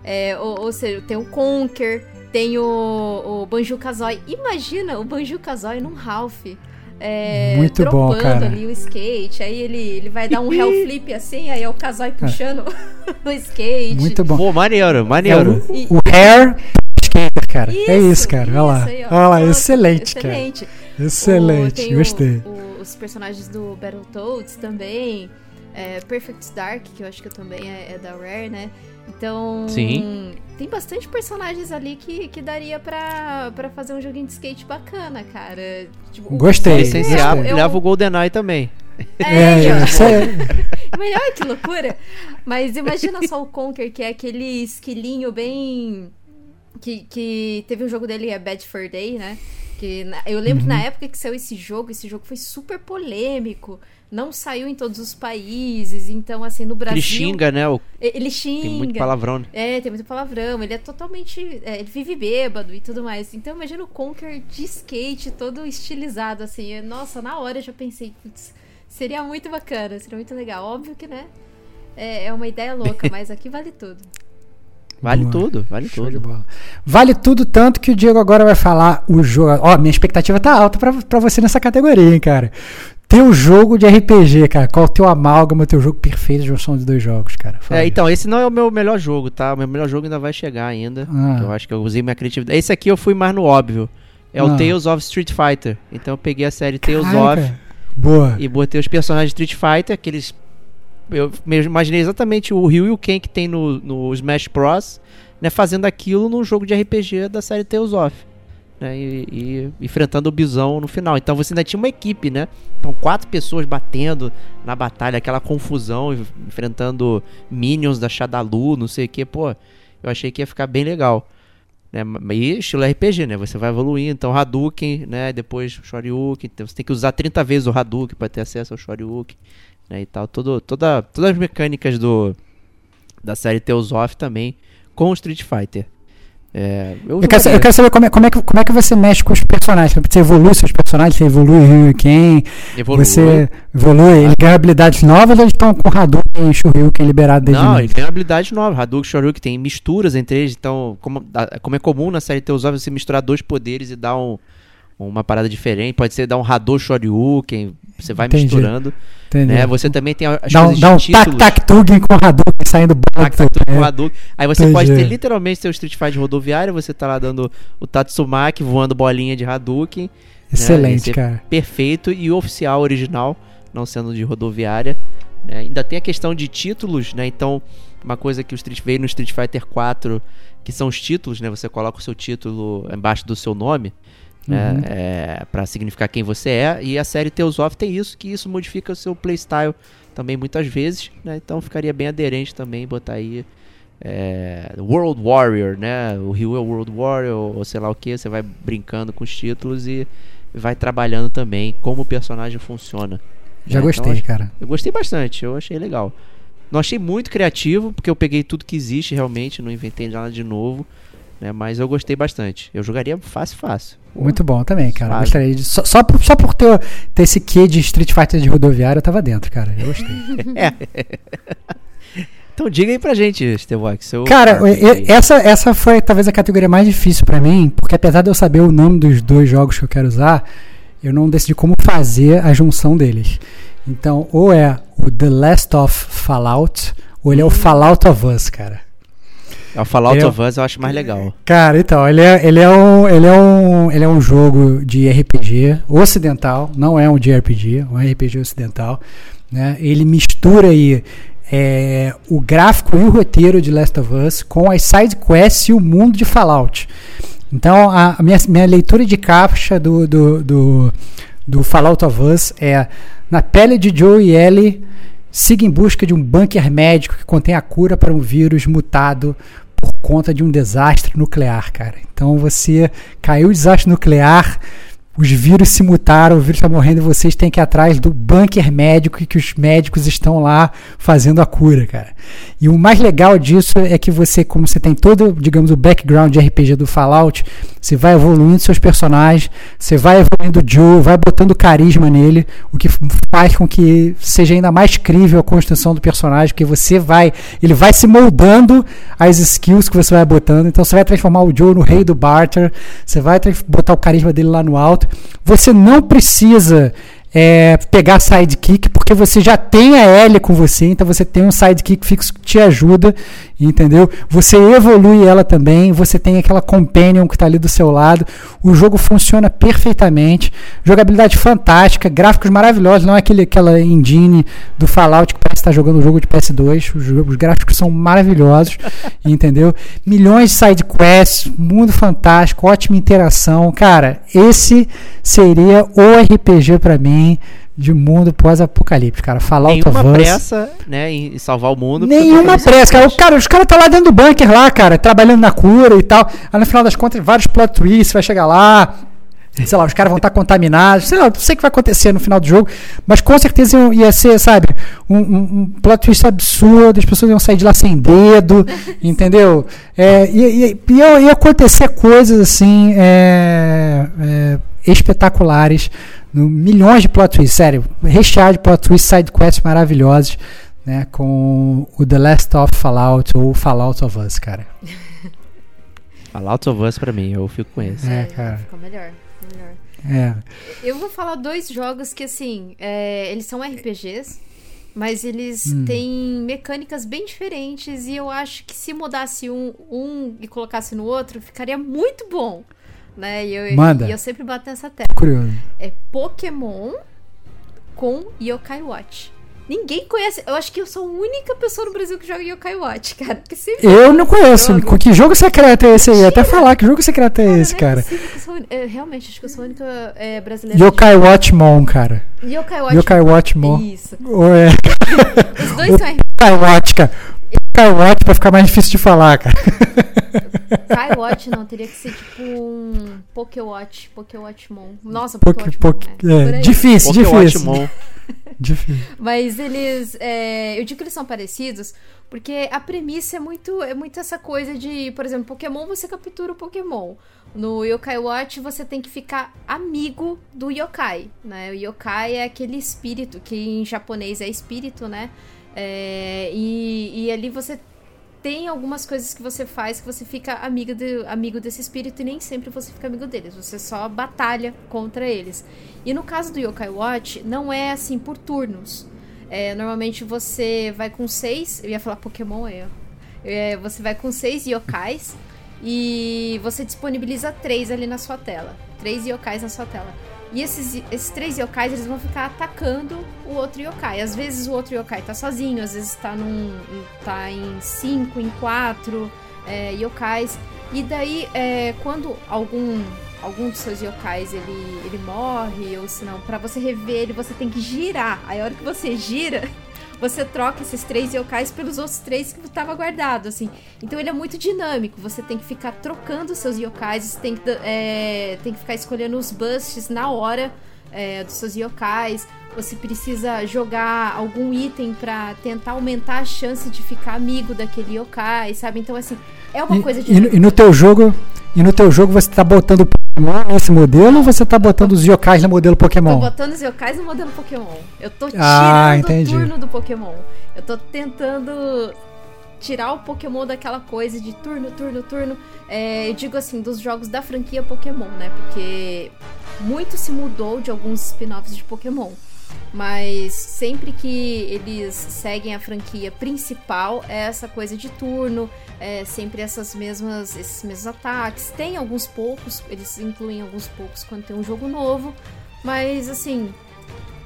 É, ou, ou seja, tem o Conker, tem o, o Banjo Kazooie. Imagina o Banjo Kazooie num Ralph. É, Muito bom, cara. ali o skate, aí ele, ele vai dar um hell flip assim, aí é o Kazooie puxando [LAUGHS] o skate. Muito bom. Pô, maneiro, É maneiro. o, o hair skater, cara. é isso, cara. Olha lá. isso aí. Olha lá, Nossa, excelente, cara. excelente. Excelente, o- gostei. o- os personagens do Battletoads também. É, Perfect Dark, que eu acho que também é, é da Rare, né? Então. Sim. Tem bastante personagens ali que, que daria pra, pra fazer um joguinho de skate bacana, cara. Tipo, Gostei, Licenciar. Eu- leva o GoldenEye também. É, É, isso é- Mas olha que loucura. Mas imagina só o Conker, que é aquele esquilinho bem. Que, que teve um jogo dele, é Bad Fur Day, né? Que na- eu lembro que Uhum. na época que saiu esse jogo, esse jogo foi super polêmico. Não saiu em todos os países. Então, assim, no Brasil. Ele xinga, né? o- Ele xinga. Tem muito palavrão. né? É, tem muito palavrão. Ele é totalmente. é, ele vive bêbado e tudo mais. Então imagina o Conker de skate, todo estilizado, assim. Nossa, na hora eu já pensei, putz, seria muito bacana, seria muito legal. Óbvio que, né? É, é uma ideia louca, [LAUGHS] mas aqui vale tudo. Vale Boa. tudo, vale Show tudo. Vale tudo tanto que o Diego agora vai falar o jogo. Ó, minha expectativa tá alta pra, pra você nessa categoria, hein, cara. Teu jogo de RPG, cara. Qual o teu amálgama, o teu jogo perfeito de junção de dois jogos, cara? Fala É, aí. então, esse não é o meu melhor jogo, tá? O meu melhor jogo ainda vai chegar ainda. Ah. Eu acho que eu usei minha criatividade. Esse aqui eu fui mais no óbvio. É o Ah. Tales of Street Fighter. Então eu peguei a série Tales Caraca. of Boa. e botei os personagens de Street Fighter, aqueles. Eu imaginei exatamente o Ryu e o Ken que tem no, no Smash Bros. Né, fazendo aquilo num jogo de RPG da série Tales of. Né, e, e enfrentando o Bisão no final. Então você ainda tinha uma equipe, né? Então quatro pessoas batendo na batalha, aquela confusão, enf- enfrentando minions da Shadalu, não sei o que. Pô, eu achei que ia ficar bem legal. Né? E estilo RPG, né? Você vai evoluindo. Então Hadouken, né? Depois Shoryuken. Então você tem que usar 30 vezes o Hadouken para ter acesso ao Shoryuken. Né? E tal. Todo, toda, todas as mecânicas do da série Tales of também com Street Fighter. É, Eu quero, sa- eu quero saber como é, como, é que, como é que você mexe com os personagens. Você evolui seus personagens, você evolui Ryu e Ken, evoluir. você evolui, ele ganha habilidades novas ou eles estão com Hadouken e Shoryuken liberado desde Não, ele início? tem habilidade nova. Hadouken e Shoryuken tem misturas entre eles. Então, como, como é comum na série Tales of você misturar dois poderes e dar um, uma parada diferente. Pode ser dar um Hadou Shoryuken, você vai Entendi. misturando. Entendeu? Né? Você também tem as Dá coisas dá um de tac tac tugin com Hadouken saindo Tac, bota. tac, tuc, é. com Hadouken. Aí você Entendi. pode ter literalmente seu Street Fighter rodoviário, você tá lá dando o Tatsumaki voando bolinha de Hadouken. Excelente, Esse é cara. perfeito e oficial original, não sendo de rodoviária. né? Ainda tem a questão de títulos, né? Então, uma coisa que o Street veio no Street Fighter 4, que são os títulos, né? Você coloca o seu título embaixo do seu nome, né? Uhum. É, para significar quem você é. E a série Tales of tem isso, que isso modifica o seu playstyle também muitas vezes, né? Então ficaria bem aderente também botar aí é, World Warrior, né? O Ryu é World Warrior, ou sei lá o que, você vai brincando com os títulos e vai trabalhando também como o personagem funciona. Já né? gostei, Então, cara. eu gostei bastante, eu achei legal. Não achei muito criativo, porque eu peguei tudo que existe realmente, não inventei nada de novo, né? Mas eu gostei bastante. Eu jogaria fácil, fácil. Pô, Muito bom também, cara. Suave. Gostaria de, só, só por, só por ter, ter esse quê de Street Fighter de rodoviária, eu tava dentro, cara. Eu gostei. [LAUGHS] Então diga aí pra gente, Stevox. seu Cara, eu- essa, essa foi talvez a categoria mais difícil pra mim, porque apesar de eu saber o nome dos dois jogos que eu quero usar, eu não decidi como fazer a junção deles. Então, ou é o The Last of Fallout, ou ele é o Fallout of Us, cara. É o Fallout eu- of Us eu acho mais legal. Cara, então, ele é, ele é, um, ele é, um, ele é um jogo de RPG ocidental, não é um JRPG, é um RPG ocidental. Né? Ele mistura aí é, o gráfico e o roteiro de Last of Us com as side quests e o mundo de Fallout. Então, a, a minha, minha leitura de caixa do, do, do, do Fallout of Us é na pele de Joe e Ellie, siga em busca de um bunker médico que contém a cura para um vírus mutado por conta de um desastre nuclear, cara. Então você caiu o desastre nuclear, os vírus se mutaram, o vírus está morrendo e vocês têm que ir atrás do bunker médico e que os médicos estão lá fazendo a cura, cara. E o mais legal disso é que você, como você tem todo, digamos, o background de RPG do Fallout, você vai evoluindo seus personagens, você vai evoluindo o Joe, vai botando carisma nele, o que faz com que seja ainda mais crível a construção do personagem, porque você vai, ele vai se moldando as skills que você vai botando. Então você vai transformar o Joe no rei do barter, você vai botar o carisma dele lá no alto. Você não precisa é, pegar sidekick, porque você já tem a Ellie com você, então você tem um sidekick fixo que te ajuda, entendeu? Você evolui ela também, você tem aquela companion que está ali do seu lado. O jogo funciona perfeitamente, jogabilidade fantástica, gráficos maravilhosos, não é aquele, aquela engine do Fallout que parece estar jogando um jogo de PS2. Os, os gráficos são maravilhosos, [LAUGHS] entendeu? Milhões de side quests, mundo fantástico, ótima interação. Cara, esse seria o RPG pra mim de mundo pós-apocalipse, cara. Fallout Nenhuma pressa, né, em salvar o mundo. Nenhuma tô pressa, cara. O cara. Os caras estão lá dentro do bunker lá, cara, trabalhando na cura e tal. Aí no final das contas, vários plot twists, vai chegar lá. Sei lá, os caras vão estar contaminados. Sei lá, não sei o que vai acontecer no final do jogo. Mas com certeza ia- ser, sabe, um, um, um plot twist absurdo. As pessoas iam sair de lá sem dedo, [LAUGHS] entendeu? É, ia, ia, ia, ia acontecer coisas assim é, é, espetaculares. no- milhões de plot twists, sério. Recheado de plot twists, side quests maravilhosos né, com o The Last of Fallout ou Fallout of Us, cara. [LAUGHS] Fallout of Us pra mim, eu fico com esse. É, cara. Ficou melhor. Melhor. É. Eu vou falar dois jogos que, assim, é, eles são RPGs, mas eles Hum. têm mecânicas bem diferentes e eu acho que se mudasse um, um e colocasse no outro, ficaria muito bom. Né? E eu, Manda. e eu sempre bato nessa tecla. Curioso. É Pokémon com Yokai Watch. Ninguém conhece. Eu acho que eu sou a única pessoa no Brasil que joga Yokai Watch, cara. Porque sempre Eu não conheço. Jogo. Que jogo secreto é esse aí? Até falar que jogo secreto é Cara, esse, é cara. possível que eu sou é, realmente, acho que eu sou a única é, brasileira. Yokai Watchmon, cara. que- Yokai Watch. Yokai Watchmon. Isso. Ou é [LAUGHS] Os dois são Yokai Watch, cara. Yokai Watch pra ficar mais difícil de falar, cara. Kai [LAUGHS] Watch não, teria que ser tipo um Pokewatch, Pokewatchmon. Nossa, Poké, Pokewatchmon. poké, é, por é, aí. difícil, Pokémon difícil. Watchmon. [LAUGHS] [LAUGHS] Mas eles, é, eu digo que eles são parecidos porque a premissa é muito, é muito essa coisa de, por exemplo, Pokémon você captura o Pokémon. No Yokai Watch você tem que ficar amigo do Yokai, né? O Yokai é aquele espírito que em japonês é espírito, né? É, e, e ali você tem algumas coisas que você faz que você fica amiga de, amigo desse espírito e nem sempre você fica amigo deles. Você só batalha contra eles. E no caso do Yokai Watch, não é assim por turnos. É, normalmente você vai com seis. Eu ia falar Pokémon, é. é você vai com seis yokais e você disponibiliza três ali na sua tela. Três yokais na sua tela. E esses, esses três yokais, eles vão ficar atacando o outro yokai. Às vezes o outro yokai tá sozinho, às vezes tá, num, tá em cinco, em quatro é, yokais. E daí, é, quando algum, algum dos seus yokais ele, ele morre, ou se não, pra você rever ele, você tem que girar. Aí a hora que você gira, [LAUGHS] você troca esses três yokais pelos outros três que estava guardado, assim. Então ele é muito dinâmico, você tem que ficar trocando seus yokais, você tem que, é, tem que ficar escolhendo os busts na hora é, dos seus yokais. Você precisa jogar algum item para tentar aumentar a chance de ficar amigo daquele yokai, sabe? Então, assim, é uma e, coisa de. E, e no teu jogo, e no teu jogo você tá botando Pokémon nesse modelo ou você tá botando os yokais no modelo Pokémon? Tô botando os yokais no modelo Pokémon. Eu tô ah, tirando ah, o turno do Pokémon. Eu tô tentando tirar o Pokémon daquela coisa de turno, turno, turno. É, eu digo assim, dos jogos da franquia Pokémon, né? Porque muito se mudou de alguns spin-offs de Pokémon. Mas sempre que eles seguem a franquia principal, é essa coisa de turno, é sempre essas mesmas, esses mesmos ataques. Tem alguns poucos, eles incluem alguns poucos quando tem um jogo novo, mas assim,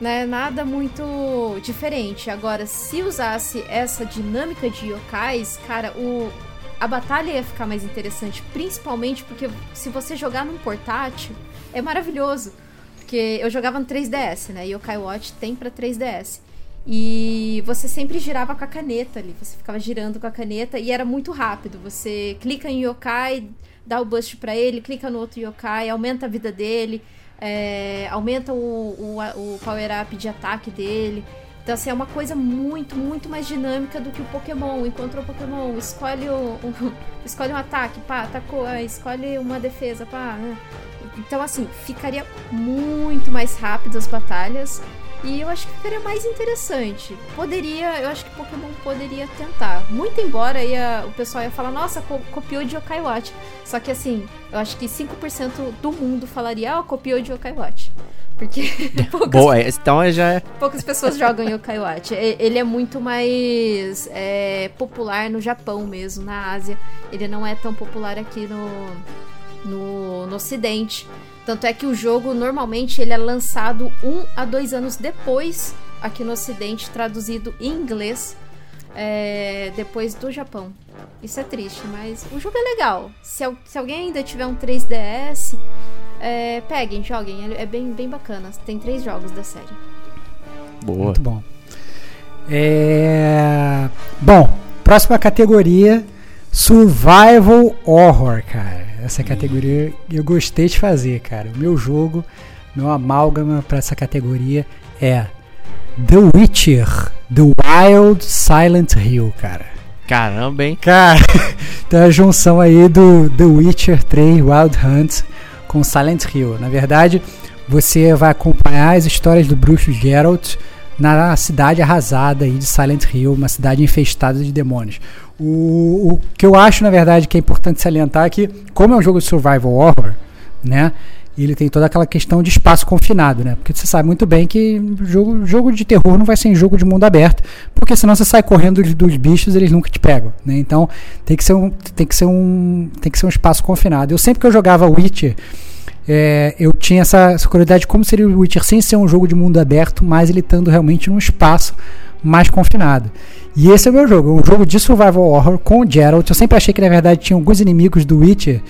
né, nada muito diferente. Agora, se usasse essa dinâmica de yokais, cara, o, a batalha ia ficar mais interessante, principalmente porque se você jogar num portátil, é maravilhoso. Porque eu jogava no 3DS, né? E o Kai Watch tem para 3DS. E você sempre girava com a caneta ali. Você ficava girando com a caneta e era muito rápido. Você clica em yokai, dá o boost para ele, clica no outro yokai, aumenta a vida dele, é, aumenta o, o, o power-up de ataque dele. Então, assim, é uma coisa muito, muito mais dinâmica do que o Pokémon. Encontrou o Pokémon, escolhe, o, o [LAUGHS] escolhe um ataque, pá, atacou, escolhe uma defesa, pá, né? Então, assim, ficaria muito mais rápido as batalhas. E eu acho que ficaria mais interessante. Poderia, eu acho que Pokémon poderia tentar. Muito embora ia, o pessoal ia falar, nossa, co copiou de Yokai Watch. Só que assim, eu acho que 5% do mundo falaria, ó, oh, copiou de Yokai Watch. Porque [LAUGHS] poucas, Boa, então já é... poucas pessoas jogam Yokai Watch. Ele é muito mais é, popular no Japão mesmo, na Ásia. Ele não é tão popular aqui no, no, no Ocidente. Tanto é que o jogo normalmente ele é lançado um a dois anos depois aqui no Ocidente, traduzido em inglês, é, depois do Japão. Isso é triste, mas o jogo é legal. Se, se alguém ainda tiver um 3DS, é, peguem, joguem. É, é, bem, bem bacana. Tem três jogos da série. Boa. Muito bom. É... Bom, próxima categoria: Survival Horror, cara. Essa categoria eu gostei de fazer, cara. O meu jogo, meu amálgama para essa categoria é The Witcher, The Wild Silent Hill, cara. Caramba, hein? Cara, [LAUGHS] tem a junção aí do The Witcher 3 Wild Hunt com Silent Hill. Na verdade, você vai acompanhar as histórias do bruxo Geralt na cidade arrasada de Silent Hill, uma cidade infestada de demônios. O, o que eu acho, na verdade, que é importante salientar é que, como é um jogo de survival horror, né? ele tem toda aquela questão de espaço confinado, né? Porque você sabe muito bem que jogo, jogo de terror não vai ser em jogo de mundo aberto, porque senão você sai correndo dos, dos bichos, eles nunca te pegam, né? Então tem que ser um, tem que ser um, tem que ser um espaço confinado. Eu sempre que eu jogava Witcher, é, eu tinha essa, essa curiosidade de como seria o Witcher sem ser um jogo de mundo aberto, mas ele estando realmente num espaço mais confinado. E esse é o meu jogo, um jogo de survival horror com o Geralt. Eu sempre achei que na verdade tinha alguns inimigos do Witcher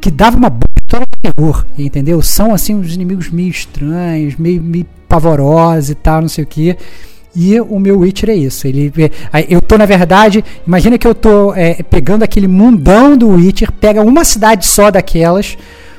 que davam uma boa história de terror, entendeu? São assim uns inimigos meio estranhos, meio, meio pavorosos e tal, não sei o que. E o meu Witcher é isso. Ele, é, eu tô, na verdade, imagina que eu tô é, pegando aquele mundão do Witcher, pega uma cidade só daquelas,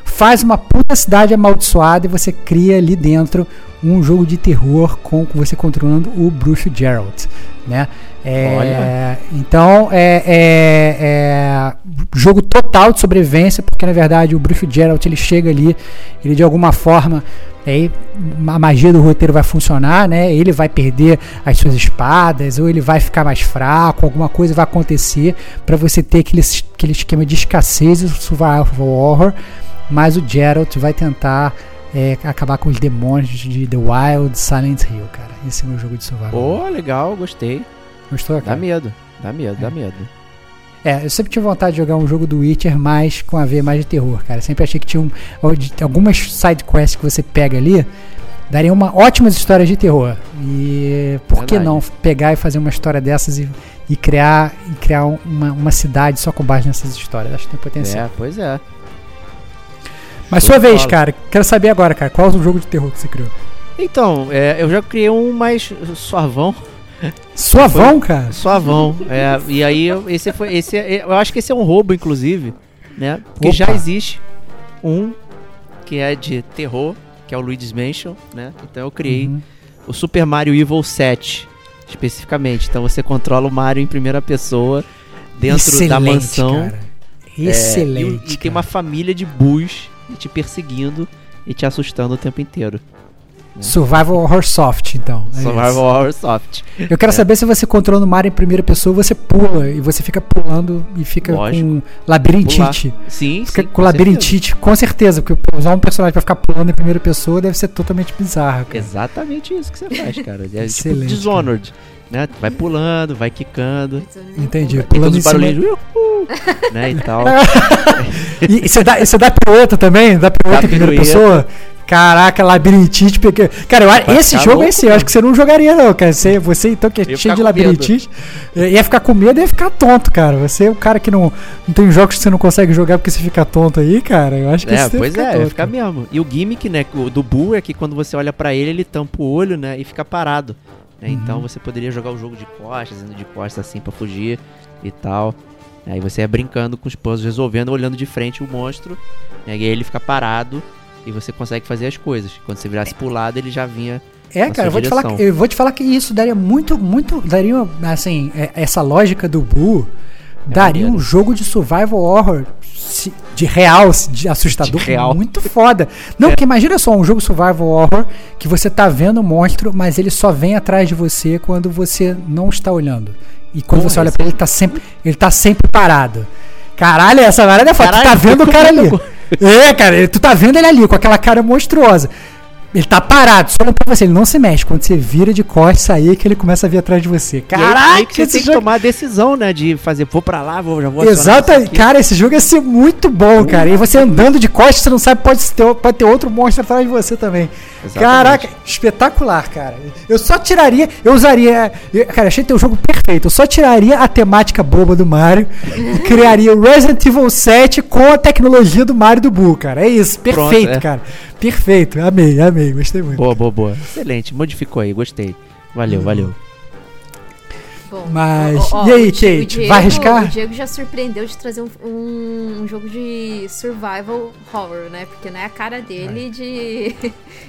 faz uma puta cidade amaldiçoada e você cria ali dentro um jogo de terror com você controlando o bruxo Geralt, né? É, então é, é, é, jogo total de sobrevivência, porque na verdade o bruxo Geralt ele chega ali, ele de alguma forma aí a magia do roteiro vai funcionar, né? Ele vai perder as suas espadas, ou ele vai ficar mais fraco, alguma coisa vai acontecer para você ter aquele, aquele esquema de escassez e survival horror. Mas o Geralt vai tentar é, acabar com os demônios de The Wild Silent Hill, cara. Esse é o meu jogo de survival. Pô, legal, gostei. Gostou, Dá cara? medo, dá medo, dá medo. É, eu sempre tive vontade de jogar um jogo do Witcher mais com a veia mais de terror, cara. Sempre achei que tinha um, algumas side quests que você pega ali daria uma ótimas histórias de terror. E por que não pegar e fazer uma história dessas e, e criar e criar um- uma, uma cidade só com base nessas histórias? Acho que tem potencial. É, pois é. Mas sua vez, bola. cara. Quero saber agora, cara. Qual é o jogo de terror que você criou? Então, é, eu já criei um mais suavão. Suavão, cara. Suavão. é, e aí, eu- esse foi. Esse, é- eu acho que esse é um roubo, inclusive, né? Porque Opa. já existe um que é de terror, que é o Luigi's Mansion, né? Então eu criei Uhum. o Super Mario Evil 7, especificamente. Então você controla o Mario em primeira pessoa dentro da Excelente, mansão. Cara. É, e- Excelente. e, tem uma família de bus te perseguindo e te assustando o tempo inteiro. Survival Horror Soft, então. é Survival isso. Horror Soft. Eu quero É. saber se você controla o Mario em primeira pessoa, você pula e você fica pulando e fica Lógico. com labirintite. Sim, Fica sim, com labirintite, com certeza, porque usar um personagem pra ficar pulando em primeira pessoa deve ser totalmente bizarro, cara. Exatamente isso que você faz, cara. É tipo Excelente, Dishonored. Né? Vai pulando, vai quicando. Entendi. Tem Pulando todos em os barulhinhos. Né? E tal. [LAUGHS] E, você dá, você dá pirueta também? Dá pirueta em primeira pessoa? Caraca, labirintite. Porque... Cara, eu, Vai esse jogo é louco, esse. Eu acho que você não jogaria, não, cara. Você, você então, que é ia cheio de medo. labirintite, ia ficar com medo e ia ficar tonto, cara. Você é o cara que não, não tem jogos que você não consegue jogar porque você fica tonto aí, cara. Eu acho que É, pois é, tonto, vai ficar mesmo. E o gimmick, né, do Bull é que quando você olha pra ele, ele tampa o olho, né, e fica parado. Né? Uhum. Então você poderia jogar o jogo de costas, indo de costas assim pra fugir e tal. Aí você ia brincando com os puzzles, resolvendo, olhando de frente o monstro. né, E aí ele fica parado e você consegue fazer as coisas. Quando você virasse pro lado, ele já vinha. É, cara, eu vou, te falar, eu vou te falar que isso daria muito, muito. Daria, assim, é- essa lógica do Boo daria um maneiro. jogo de survival horror de real, de assustador, De real. muito foda. Não, É. porque imagina só um jogo survival horror que você tá vendo o monstro, mas ele só vem atrás de você quando você não está olhando. E quando Porra, você olha pra ele, ele tá sempre, ele tá sempre parado. Caralho, essa varada é foda. Tu tá vendo [LAUGHS] o cara ali. É, cara, tu tá vendo ele ali com aquela cara monstruosa. Ele tá parado, só olhando pra você, ele não se mexe. Quando você vira de costas aí é que ele começa a vir atrás de você. E Caraca, que você tem que jogo- tomar a decisão, né? De fazer, vou pra lá, vou, já vou aqui. cara, esse jogo ia ser muito bom, cara. E você andando de costas, você não sabe, pode ter, pode ter outro monstro atrás de você também. Exatamente. Caraca, espetacular, cara. Eu só tiraria, eu usaria. eu- cara, achei teu jogo perfeito. Eu só tiraria a temática boba do Mario e [LAUGHS] criaria o Resident Evil 7 com a tecnologia do Mario do Boo, cara. É isso, Pronto, perfeito, é. cara. Perfeito, amei, amei, gostei muito. Boa, boa, boa. Excelente, modificou aí, gostei. Valeu, valeu. Bom, Mas- e aí, o Di- Kate, o Diego, vai arriscar? O Diego já surpreendeu de trazer um, um- um jogo de survival horror, né? Porque não é a cara dele [LAUGHS] de,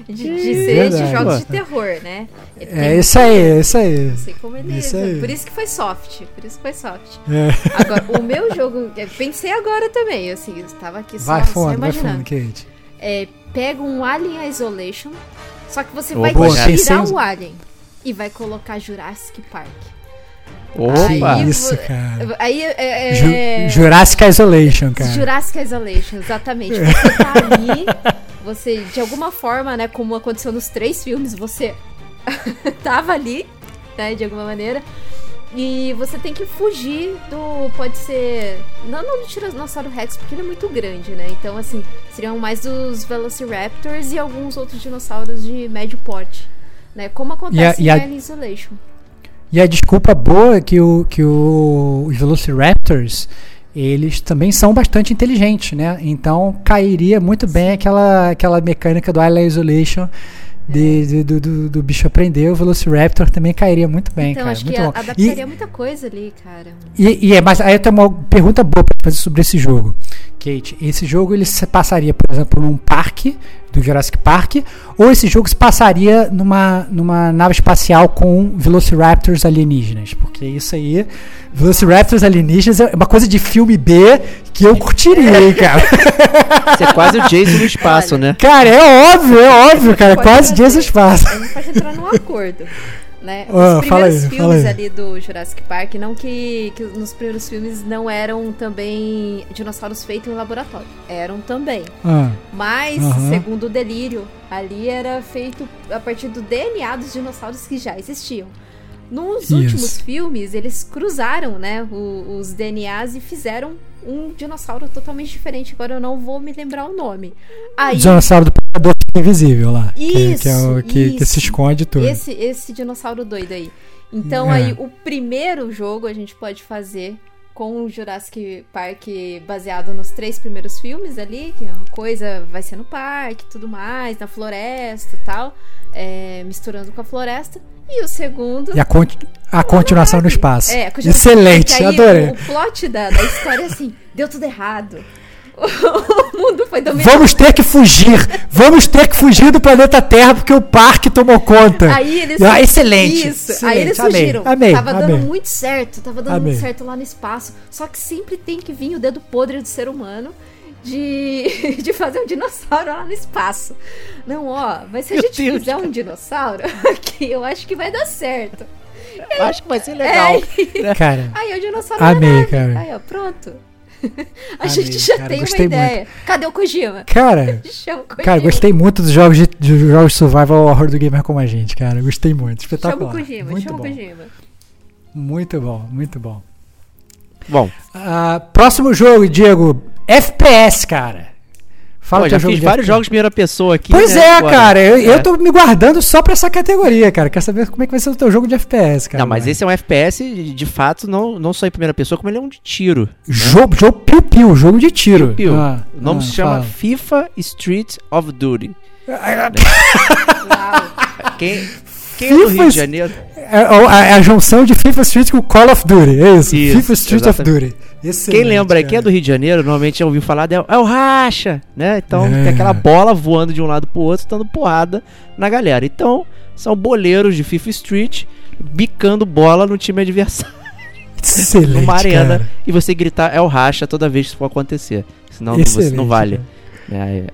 de, de ser de jogos de terror, né? Ele É isso aí, é isso aí. Não sei como ele Isso é. aí. Por isso que foi soft. Por isso que foi soft. É. Agora, o meu jogo, pensei agora também, assim, eu estava aqui só, Vai só fundo, vai imaginando. fundo, Kate. É, pega um Alien Isolation, só que você vai tirar o Alien e vai colocar Jurassic Park. Opa! Aí- Isso, cara. Aí é. Ju- é- Jurassic Isolation, cara. Jurassic Isolation, exatamente. Você tá ali, [LAUGHS] você, de alguma forma, né, como aconteceu nos três filmes, você [LAUGHS] tava ali, né, de alguma maneira. E você tem que fugir do. Pode ser. Não, não do Tiranossauro Rex, porque ele é muito grande, né? Então, assim, seriam mais dos Velociraptors e alguns outros dinossauros de médio porte. Né? Como acontece E a- e a- em Isolation. E a desculpa boa é que, o, que o, os Velociraptors, eles também são bastante inteligentes, né? Então cairia muito bem aquela, aquela mecânica do Island Isolation de, de- do, do, do bicho aprender. O Velociraptor também cairia muito bem, então, cara. acho muito que bom. adaptaria muita coisa ali, cara. E, e é, mas aí eu tenho uma pergunta boa pra fazer sobre esse jogo. Kate, esse jogo ele se passaria, por exemplo, num parque do Jurassic Park, ou esse jogo se passaria numa, numa nave espacial com Velociraptors alienígenas? Porque isso aí, Velociraptors alienígenas é uma coisa de filme B que eu curtiria, hein, cara. [LAUGHS] Você é quase o Jason no espaço, Olha. né? Cara, é óbvio, é óbvio, cara. Quase. Jason Espaço. A gente pode entrar num acordo. Né? [LAUGHS] Os Ah, primeiros fala aí, filmes fala aí. ali do Jurassic Park, não que, que nos primeiros filmes não eram também dinossauros feitos em laboratório. Eram também. Ah, Mas, Aham. segundo o delírio, ali era feito a partir do DNA dos dinossauros que já existiam. Nos Isso. últimos filmes, eles cruzaram, né, o- os DNAs e fizeram um dinossauro totalmente diferente. Agora eu não vou me lembrar o nome. Aí, dinossauro do Predador invisível lá. que- que, é o Isso, que, que se isso. esconde tudo. esse, esse dinossauro doido aí. Então, É. aí, o primeiro jogo a gente pode fazer com o Jurassic Park baseado nos três primeiros filmes ali, que é uma coisa vai ser no parque e tudo mais, na floresta e tal, é, misturando com a floresta. E o segundo. E a, conti- a continuação no espaço. É, continuação- Excelente, porque aí adorei. O, o plot da, da história é assim: deu tudo errado. [LAUGHS] O mundo foi dominado. Vamos ter que fugir. Vamos ter que fugir do planeta Terra porque o parque tomou conta. Aí eles. Ah, excelente. Isso. excelente. Aí eles amei, fugiram. Amei, tava amei. dando muito certo. Tava dando Amei. muito certo lá no espaço. Só que sempre tem que vir o dedo podre do ser humano. De, [LAUGHS] de fazer um dinossauro lá no espaço. Não, ó, mas se a Meu gente Deus, fizer um dinossauro [LAUGHS] aqui, eu acho que vai dar certo. Acho que vai ser legal. É, [LAUGHS] Cara, aí o dinossauro Amei, na nave. cara. Aí, ó, pronto. A Amei, gente já cara, tem uma ideia. Cadê o Kojima? cara, Chama o Kojima. cara, gostei muito dos jogos de, dos jogos survival horror do gamer como a gente, cara. Gostei muito. Chama Espetacular. o Kojima, muito chama o bom. Kojima. Muito bom, muito bom. Bom, Ah, próximo jogo, Diego. FPS, cara. Fala pô, já jogo fiz de vários FPS. jogos de primeira pessoa aqui. Pois né, é, agora. cara. Eu, eu É. tô me guardando só pra essa categoria, cara. Quer saber como é que vai ser o teu jogo de FPS, cara? Não, mas agora. esse é um FPS, de de fato, não, não só em primeira pessoa, como ele é um de tiro. Jogo, jogo piu-piu, jogo de tiro. Piu. Ah, o nome ah, se chama fala. FIFA Street of Duty. [LAUGHS] Uau. Quem, quem é do Rio FIFA de Janeiro? É, a, é a junção de FIFA Street com Call of Duty. É isso. Isso, FIFA Street of exatamente. Duty. Excelente, Quem lembra cara. quem é do Rio de Janeiro, normalmente já ouviu falar, de, é o racha, né? Então É. tem aquela bola voando de um lado pro outro, dando porrada na galera. Então, são boleiros de FIFA Street bicando bola no time adversário, Excelente, [LAUGHS] numa arena, cara. e você gritar é o racha toda vez que isso for acontecer. Senão não, você Excelente, não vale. cara. É,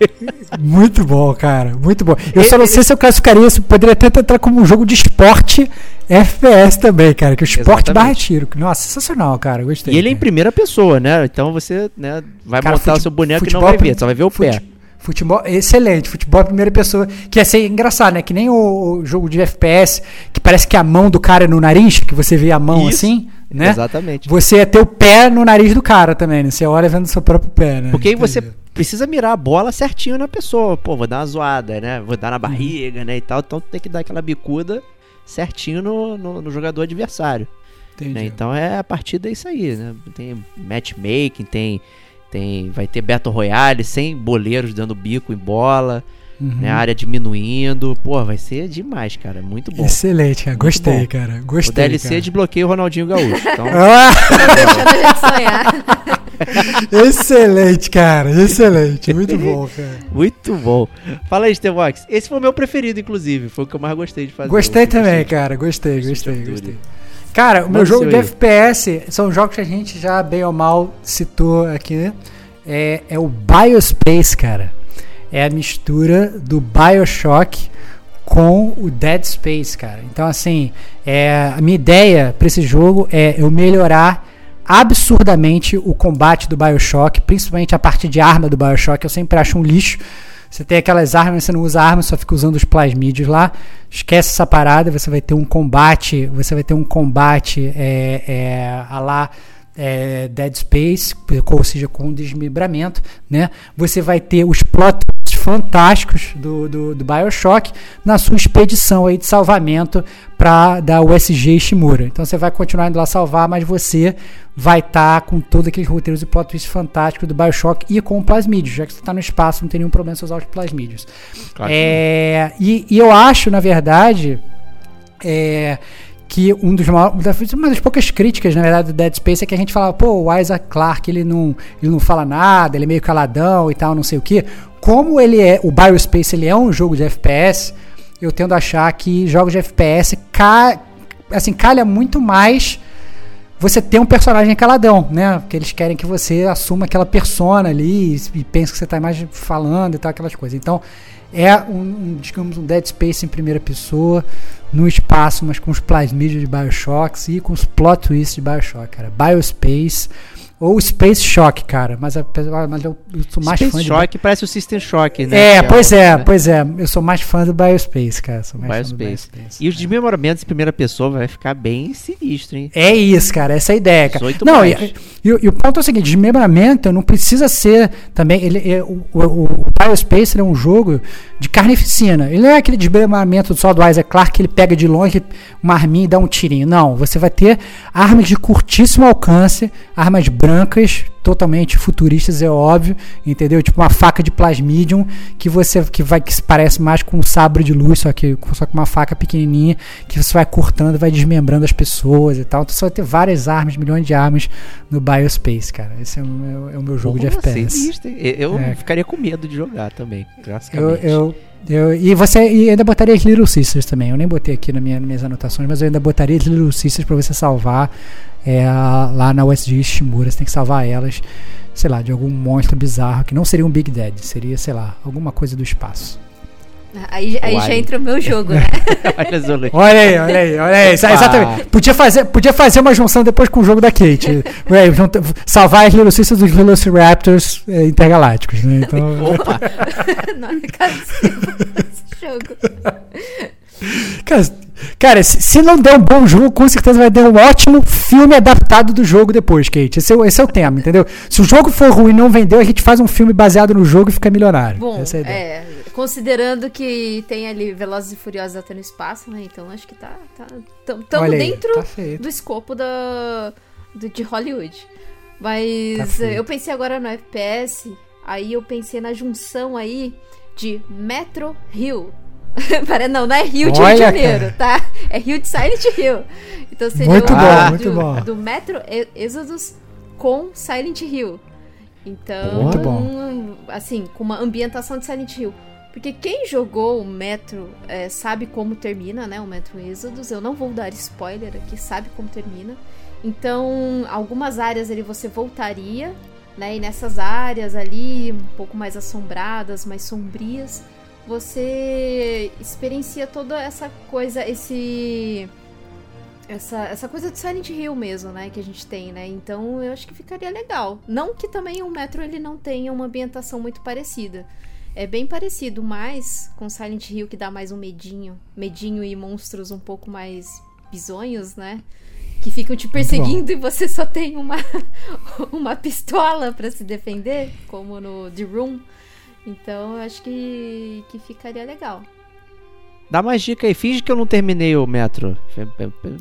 [LAUGHS] Muito bom, cara. Muito bom. Eu só não sei se eu classificaria isso. Poderia até entrar como um jogo de esporte FPS também, cara. Que o esporte Exatamente. barra tiro. Nossa, sensacional, cara. Gostei. E ele é em primeira pessoa, né? Então você né, vai Cara, montar o seu boneco e não vai prim- ver, só vai ver o pé. Futebol, excelente. Futebol é primeira pessoa. Que ia ser engraçado, né? Que nem o, o jogo de FPS, que parece que a mão do cara é no nariz, que você vê a mão Isso. assim, né? Exatamente. Você ia ter o pé no nariz do cara também, né? Você olha vendo o seu próprio pé, né? Porque aí você. Precisa mirar a bola certinho na pessoa. Pô, vou dar uma zoada, né? Vou Uhum. dar na barriga, né? E tal. Então tem que dar aquela bicuda certinho no, no, no jogador adversário. Entendi. né? Então é a partida é isso aí, né? Tem matchmaking, tem. Tem, vai ter Battle Royale sem boleiros dando bico em bola, Uhum. né? A área diminuindo. Pô, vai ser demais, cara. Muito bom. Excelente, cara. Gostei, bom. cara. o Gostei. DLC cara. desbloqueia o Ronaldinho Gaúcho. [LAUGHS] Então, Deixando a gente sonhar. excelente, cara. Excelente. Muito bom, cara. [LAUGHS] muito bom. Fala aí, Stevox. Esse foi o meu preferido, inclusive. Foi o que eu mais gostei de fazer. Gostei o também, Street. cara. Gostei, Street gostei, gostei. Cara, o meu jogo de aí. FPS são jogos que a gente já, bem ou mal, citou aqui. né? É, é o Biospace, cara. É a mistura do Bioshock com o Dead Space, cara. Então, assim, é, a minha ideia para esse jogo é eu melhorar absurdamente o combate do Bioshock, principalmente a parte de arma do Bioshock. Eu sempre acho um lixo. Você tem aquelas armas, você não usa armas, só fica usando os plasmídios lá. Esquece essa parada, você vai ter um combate, você vai ter um combate é, é, a lá é, Dead Space, ou seja, com desmembramento, né? Você vai ter os plot fantásticos do, do, do Bioshock na sua expedição aí de salvamento para da USG Ishimura. Então você vai continuar indo lá salvar, mas você vai estar com todos aqueles roteiros e plot twists fantásticos do Bioshock e com plasmídios, já que você está no espaço, não tem nenhum problema você usar os plasmídios. Claro É, e, e eu acho, na verdade, é, que um dos maiores, uma das poucas críticas, na verdade, do Dead Space é que a gente falava, pô, o Isaac Clarke, ele não, ele não fala nada, ele é meio caladão e tal, não sei o que. Como ele é, o Biospace, ele é um jogo de FPS, eu tendo a achar que jogos de FPS ca, assim, calha muito mais você tem um personagem caladão, né? Porque eles querem que você assuma aquela persona ali e, e pense que você está mais falando e tal, aquelas coisas. Então, é um, um, digamos, um Dead Space em primeira pessoa, no espaço, mas com os plasmídios de Bioshock e com os plot twists de Bioshock, cara. Biospace ou Space Shock, cara. Mas, mas eu, eu sou mais Space fã Shock de... parece o System Shock, né? É, Que pois é, né? pois é. Eu sou mais fã do Biospace, cara. Sou mais fã do Biospace. Biospace. E os desmemoramentos em primeira pessoa vai ficar bem sinistro, hein? É isso, cara. Essa é a ideia, cara. 18 Não, e, e o- e o ponto é o seguinte: desmembramento não precisa ser também. Ele, é- o, o, o Biospace é um jogo de carnificina. Ele não é aquele desmembramento só do Isaac Clarke que ele pega de longe uma arminha e dá um tirinho. Não, você vai ter armas de curtíssimo alcance, armas brancas, totalmente futuristas, é óbvio, entendeu? Tipo uma faca de plasmidium que você que vai que se parece mais com um sabre de luz, só que só com uma faca pequenininha que você vai cortando, vai desmembrando as pessoas e tal. Então você vai ter várias armas, milhões de armas no Biospace, cara. Esse é o meu, é o meu jogo de Porra, FPS. hein? Eu É. ficaria com medo de jogar também, classicamente. eu, eu, e você e ainda botaria as Little Sisters também. Eu nem botei aqui na minha, nas minhas anotações, mas eu ainda botaria as Little Sisters pra você salvar é, lá na USG Shimura. Você tem que salvar elas, sei lá, de algum monstro bizarro que não seria um Big Dead, seria, sei lá, alguma coisa do espaço. Aí, aí já entra o meu jogo, né? [LAUGHS] Olha. Olha aí, olha aí, olha aí. Opa. Exatamente. Podia fazer, podia fazer uma junção depois com o jogo da Kate. [LAUGHS] Ué, junta- salvar as Little Sisters dos Velociraptors é, intergalácticos, né? Então, [LAUGHS] Opa! Não, cara, esse jogo. Cara, cara, se, se não der um bom jogo, com certeza vai dar um ótimo filme adaptado do jogo depois, Kate. Esse é, o- esse é o tema, entendeu? Se o jogo for ruim e não vendeu, a gente faz um filme baseado no jogo e fica milionário. Bom, Essa é a ideia. é, considerando que tem ali Velozes e Furiosos até no espaço, né? Então acho que tá. tá tam- tamo Olha aí, dentro tá do escopo da, do- de Hollywood. Mas Tá eu pensei agora no FPS, aí eu pensei na junção aí de Metro Hill. [LAUGHS] Não, não é Rio de Olha, Janeiro, cara. tá? É Rio de Silent Hill. Então seria Muito o bom, do, muito bom. do Metro Exodus com Silent Hill. Então, Muito bom. assim, com uma ambientação de Silent Hill. Porque quem jogou o Metro é, sabe como termina, né? O Metro Exodus. Eu não vou dar spoiler aqui, sabe como termina. Então, algumas áreas ali você voltaria, né? E nessas áreas ali, um pouco mais assombradas, mais sombrias, você experiencia toda essa coisa, esse essa, essa coisa do Silent Hill mesmo, né, que a gente tem, né? Então eu acho que ficaria legal. Não que também o Metro ele não tenha uma ambientação muito parecida. É bem parecido, mas com Silent Hill que dá mais um medinho, medinho e monstros um pouco mais bizonhos, né? Que ficam te perseguindo e você só tem uma [LAUGHS] uma pistola pra se defender, como no The Room. Então eu acho que que ficaria legal. Dá mais dica aí. Finge que eu não terminei o Metro.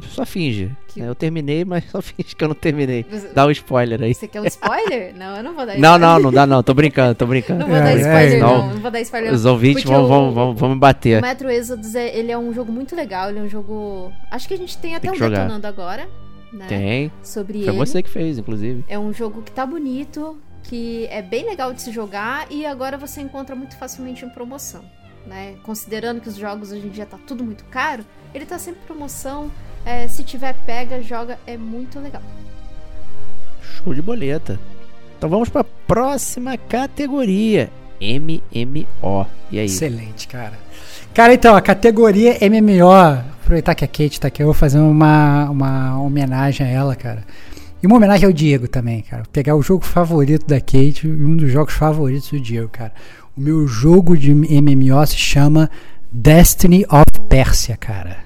Só finge. Que- Eu terminei, mas só [LAUGHS] finge que eu não terminei. Você- Dá um spoiler aí. Você quer um spoiler? [LAUGHS] não, eu não vou dar Não, spoiler. não, não dá não. Tô brincando, tô brincando. Não vou É, dar é, spoiler, não. não. Não vou dar spoiler. Os ouvintes vão, o- vão, vão, vão me O bater. Metro Exodus, é, ele é um jogo muito legal. Ele é um jogo... Acho que a gente tem até Tem um jogar. detonando agora, né? Tem. Sobre Foi ele. você que fez, inclusive. É um jogo que tá bonito, que é bem legal de se jogar e agora você encontra muito facilmente em promoção. Né? Considerando que os jogos hoje em dia tá tudo muito caro, ele tá sempre em promoção. É, se tiver pega, joga, é muito legal. Show de boleta. Então vamos pra próxima categoria. MMO. E aí? Excelente, cara. Cara, então, a categoria MMO, aproveitar que a Kate tá aqui, eu vou fazer uma, uma homenagem a ela, cara. E uma homenagem ao Diego também, cara. Pegar o jogo favorito da Kate e um dos jogos favoritos do Diego, cara. O meu jogo de MMO se chama Destiny of Persia, cara.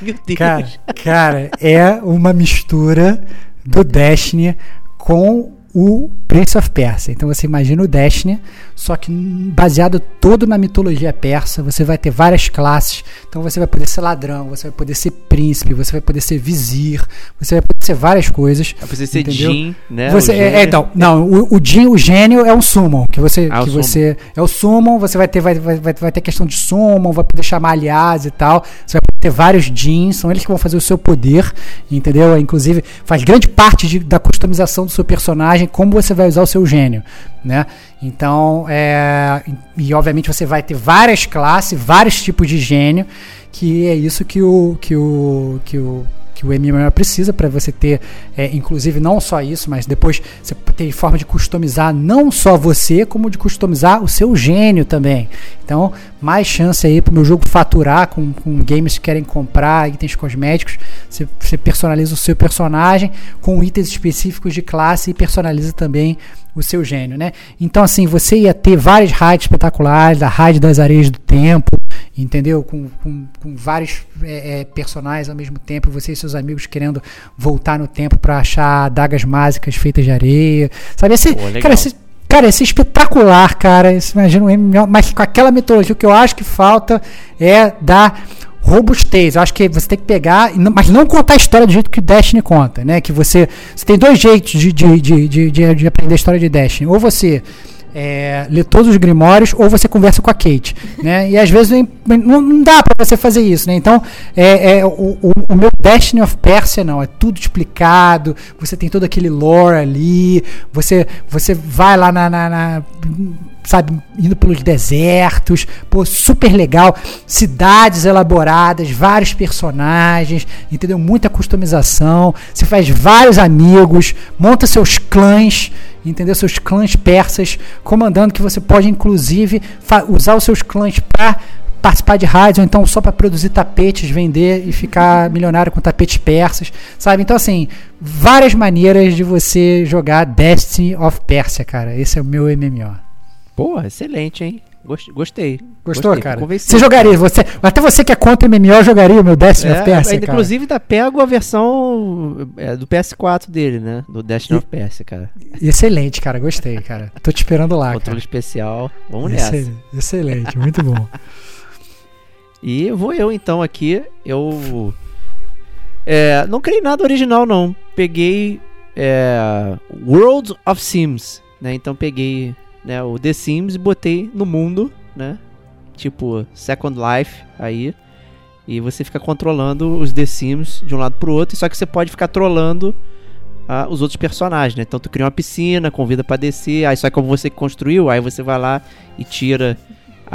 Meu Deus. Cara, cara, é uma mistura do Destiny com o Prince of Persia. Então você imagina o Destiny, só que baseado todo na mitologia persa. Você vai ter várias classes. Então você vai poder ser ladrão, você vai poder ser príncipe, você vai poder ser vizir, você vai poder ser várias coisas. Vai precisar ser? Jin, né? Você, é, então, não, o, o, Jin, o gênio é um summon, que você, Ah, o que summon. você é o summon, você vai ter, vai, vai, vai ter questão de summon, vai poder chamar aliados e tal, você vai ter vários jeans, são eles que vão fazer o seu poder, entendeu? Inclusive, faz grande parte de- da customização do seu personagem, como você vai usar o seu gênio, né? Então, é, e, obviamente você vai ter várias classes, vários tipos de gênio, que é isso que o que o que o que o MMO precisa para você ter, é, inclusive não só isso, mas depois você tem forma de customizar não só você, como de customizar o seu gênio também. Então, mais chance aí para o meu jogo faturar com, com games que querem comprar itens cosméticos. Você, você personaliza o seu personagem com itens específicos de classe e personaliza também o seu gênio, né? Então, assim, você ia ter várias raids espetaculares, a raid das areias do tempo, entendeu? Com, com, com vários é, é, personagens ao mesmo tempo, você e seus amigos querendo voltar no tempo para achar adagas mágicas feitas de areia, sabe? Esse, Pô, cara, esse, cara, esse é espetacular, cara. Esse, imagina, um mas com aquela mitologia, o que eu acho que falta é dar robustez. Eu acho que você tem que pegar, mas não contar a história do jeito que o Destiny conta, né? Que você, você tem dois jeitos de, de, de, de- de aprender a história de Destiny. Ou você é, lê todos os grimórios, ou você conversa com a Kate, [LAUGHS] né? E às vezes não, dá pra você fazer isso, né? Então, é, é, o, o, o meu Destiny of Persia não, é tudo explicado, você tem todo aquele lore ali, você, você vai lá na- na- na sabe, indo pelos desertos, pô, super legal, cidades elaboradas, vários personagens, entendeu? Muita customização, você faz vários amigos, monta seus clãs, entendeu? Seus clãs persas, comandando que você pode inclusive usar os seus clãs para participar de rádio, ou então só para produzir tapetes, vender e ficar milionário com tapetes persas, sabe? Então, assim, várias maneiras de você jogar Destiny of Persia, cara. Esse é o meu MMO. Pô, excelente, hein? Gost- Gostei. Gostou, Gostei, cara? Você jogaria, você, até você que é contra MMO jogaria o meu Destiny É, of Persia, ainda, cara. inclusive, ainda pego a versão é, do PS4 dele, né? Do Destiny of Persia, cara. Excelente, cara, gostei, cara. Tô te esperando lá, Controle cara. especial. Vamos nessa. Excelente, excelente, muito bom. [LAUGHS] E vou eu então aqui. Eu. É, não criei nada original, não. Peguei. É, World of Sims. Né? Então peguei né, o The Sims e botei no mundo, né? Tipo Second Life aí. E você fica controlando os The Sims de um lado pro outro. Só que você pode ficar trolando ah, os outros personagens, né? Então tu cria uma piscina, convida pra descer. Aí só que como você construiu, aí você vai lá e tira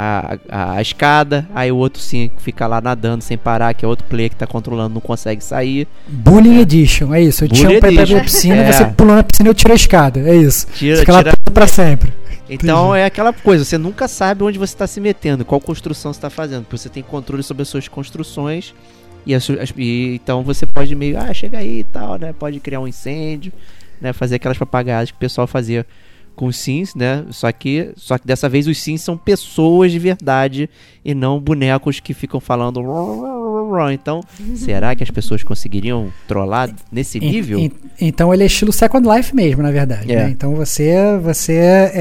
a, a, a escada, aí o outro sim fica lá nadando sem parar, que é outro player que tá controlando, não consegue sair. Bullying Edition, é isso. Eu te Bullying chamo pra ir pra minha piscina, [LAUGHS] É. você pula na piscina e eu tiro a escada. É isso. Tira, Fica lá tira- preso pra sempre. Então é aquela coisa, você nunca sabe onde você tá se metendo, qual construção você tá fazendo, porque você tem controle sobre as suas construções. E, as as- e então você pode meio, ah, chega aí e tal, né? Pode criar um incêndio, né? Fazer aquelas propagadas que o pessoal fazia com os sims, né? Só que, só que dessa vez os sims são pessoas de verdade e não bonecos que ficam falando. Então, [LAUGHS] será que as pessoas conseguiriam trollar nesse nível? en- então ele é estilo Second Life mesmo, na verdade. É. né? Então você, você é,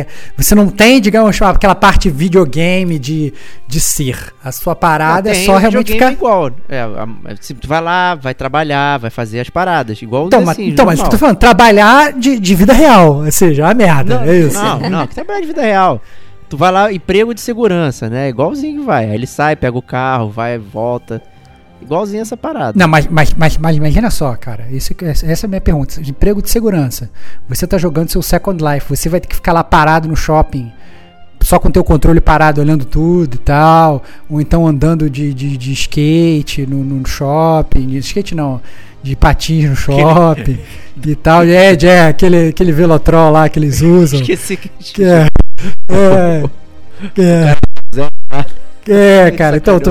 é- você não tem, digamos, aquela parte videogame de, de ser. A sua parada é tem só o realmente ficar. igual. É, a- se tu vai lá, vai trabalhar, vai fazer as paradas, igual Então, mas, Sims, então mas eu tô falando, trabalhar de, de vida real. Ou seja, é uma merda. Não, é isso. Não, não, trabalhar de vida real. Tu vai lá, emprego de segurança, né? Igualzinho que vai. Aí ele sai, pega o carro, vai, volta. Igualzinho essa parada. Não, mas, mas, mas, mas imagina só, cara. Isso, essa é a minha pergunta. Emprego de segurança. Você tá jogando seu Second Life. Você vai ter que ficar lá parado no shopping. Só com teu controle parado, olhando tudo e tal. Ou então andando de, de, de skate no, no shopping. De skate não. De patins no shopping e tal. É, é, aquele, aquele velotrol lá que eles [LAUGHS] usam. Esqueci que. Que é. É. [LAUGHS] É. É, cara, então, tu,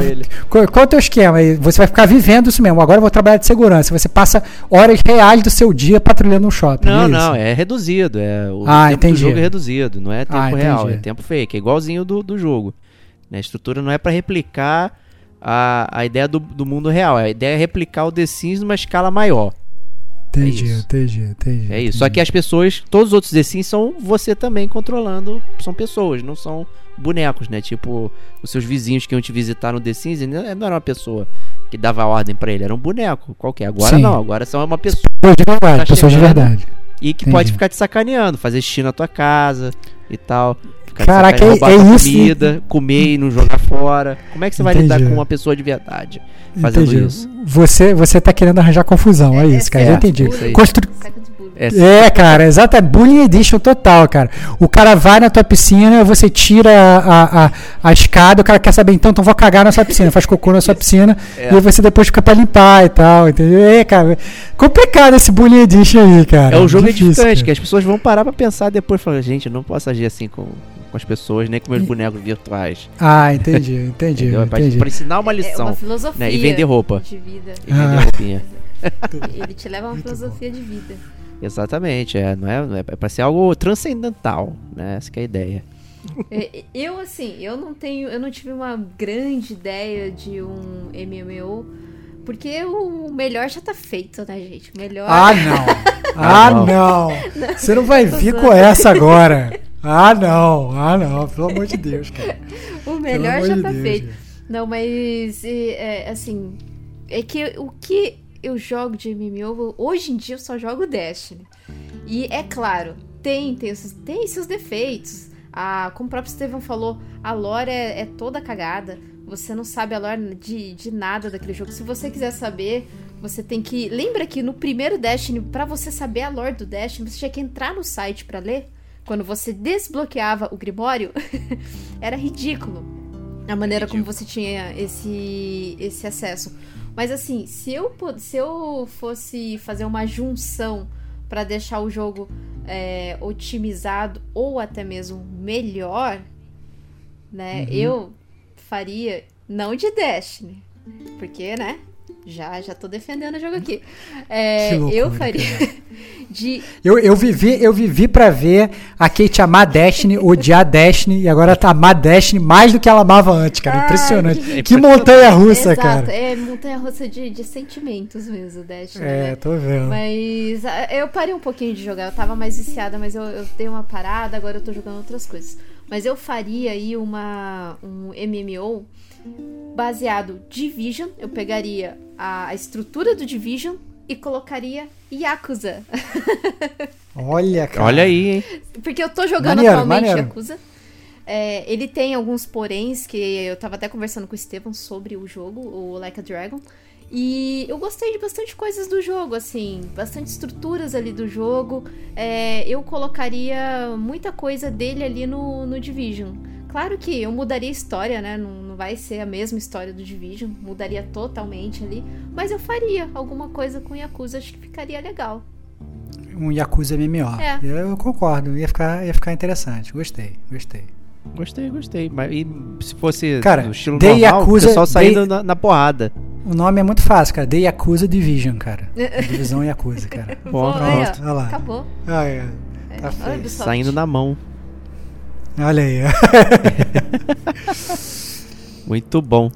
qual, qual é o teu esquema? Você vai ficar vivendo isso mesmo. Agora eu vou trabalhar de segurança. Você passa horas reais do seu dia patrulhando um shopping. Não, é não, é reduzido. É, o Ah, tempo entendi. do jogo é reduzido, não é tempo Ah, real, é tempo fake. É igualzinho do, do jogo. A estrutura não é pra replicar a, a ideia do, do mundo real. A ideia é replicar o The Sims numa escala maior. Entendi, isso. entendi, entendi. É isso. Só que as pessoas, todos os outros The Sims são você também controlando. São pessoas, não são bonecos, né? Tipo, os seus vizinhos que iam te visitar no The Sims, ele não era uma pessoa que dava ordem pra ele, era um boneco qualquer. Agora Sim. não, agora são uma pessoa Pessoas de verdade, Tá pessoas de verdade. e que Entendi. pode ficar te sacaneando, fazer xixi na tua casa e tal. Te Caraca, é- roubar é tua isso. comida, comer e não jogar fora. Como é que você vai lidar Entendi. com uma pessoa de verdade fazendo Entendi. isso? Você, você tá querendo arranjar confusão, é, isso, cara. é. Eu entendi. Aí. Constru- burro. É, cara, exato. É bullying edition total, cara. O cara vai na tua piscina, você tira a, a, a escada, o cara quer saber, então, então vou cagar na sua piscina, faz cocô na sua piscina, [LAUGHS] É. e aí você depois fica pra limpar e tal, entendeu? É, cara, complicado esse bullying edition aí, cara. É um jogo Difícil, edificante, cara. que as pessoas vão parar pra pensar depois, falando, gente, eu não posso agir assim com, com as pessoas, nem com meus bonecos virtuais. Ah, entendi, [LAUGHS] entendi, Entendeu? É pra, entendi. pra ensinar uma É lição. uma filosofia. né? E vender roupa. De vida. E vender Ah. roupinha. [LAUGHS] Ele te leva a uma filosofia de vida. Exatamente, é, não é, não é, é pra ser algo transcendental, né? Essa que é a ideia. É, Eu, assim, eu não tenho. Eu não tive uma grande ideia de um MMO. Porque o melhor já tá feito, né, gente? O melhor. Ah, não. [LAUGHS] Ah, não. não. Você não vai vir com essa agora. Ah, não. Ah, não. Pelo amor de Deus, cara. [LAUGHS] o melhor já tá feito. Não, mas é, assim, é que o que eu jogo de MMO, hoje em dia eu só jogo Destiny. E é claro, tem, tem, seus, tem seus defeitos. A, como o próprio Steven falou, a lore é, é toda cagada. Você não sabe a lore de, de nada daquele jogo. Se você quiser saber, você tem que. Lembra que no primeiro Destiny, pra você saber a lore do Destiny, você tinha que entrar no site pra ler? Quando você desbloqueava o Grimório, [LAUGHS] era ridículo a maneira como você tinha esse, esse acesso. Mas assim, se eu, se eu fosse fazer uma junção pra deixar o jogo é, otimizado ou até mesmo melhor, né? Eu faria não de Destiny, porque, né? Já, já tô defendendo o jogo aqui. [LAUGHS] É, loucura, eu faria [LAUGHS] de Eu, eu vivi, eu vivi pra ver a Kate amar Destiny, odiar Destiny, e agora tá amar Destiny mais do que ela amava antes, cara. Ai, Impressionante. que- Que montanha russa, Exato, cara. é montanha russa de, de sentimentos mesmo, Destiny. É, né? tô vendo. Mas ah, eu parei um pouquinho de jogar, eu tava mais viciada, mas eu, eu dei uma parada, agora eu tô jogando outras coisas. Mas eu faria aí uma, um MMO baseado Division, eu pegaria a, estrutura do Division e colocaria Yakuza. [LAUGHS] Olha, cara. Olha aí, hein? Porque eu tô jogando Maneiro, atualmente maneiro. Yakuza. É, ele tem alguns poréns que eu tava até conversando com o Estevam sobre o jogo, o Like a Dragon. E eu gostei de bastante coisas do jogo, assim, bastante estruturas ali do jogo. É, eu colocaria muita coisa dele ali no, no Division. Claro que eu mudaria a história, né? Não, não vai ser a mesma história do Division, mudaria totalmente ali. Mas eu faria alguma coisa com Yakuza, acho que ficaria legal. Um Yakuza MMO. É. Eu, eu concordo, ia ficar, ia ficar interessante. Gostei, gostei. Gostei, gostei. Mas e se fosse Cara, no estilo The normal, Yakuza- o pessoal saindo The- na, na porrada. O nome é muito fácil, cara. The Yakuza Division, cara. Divisão Yakuza, cara. [LAUGHS] Bom, Pô, aí, ó, Pronto, olha lá. Acabou. Ah, é. Tá. Ubisoft. Saindo na mão. Olha aí. [LAUGHS] Muito bom.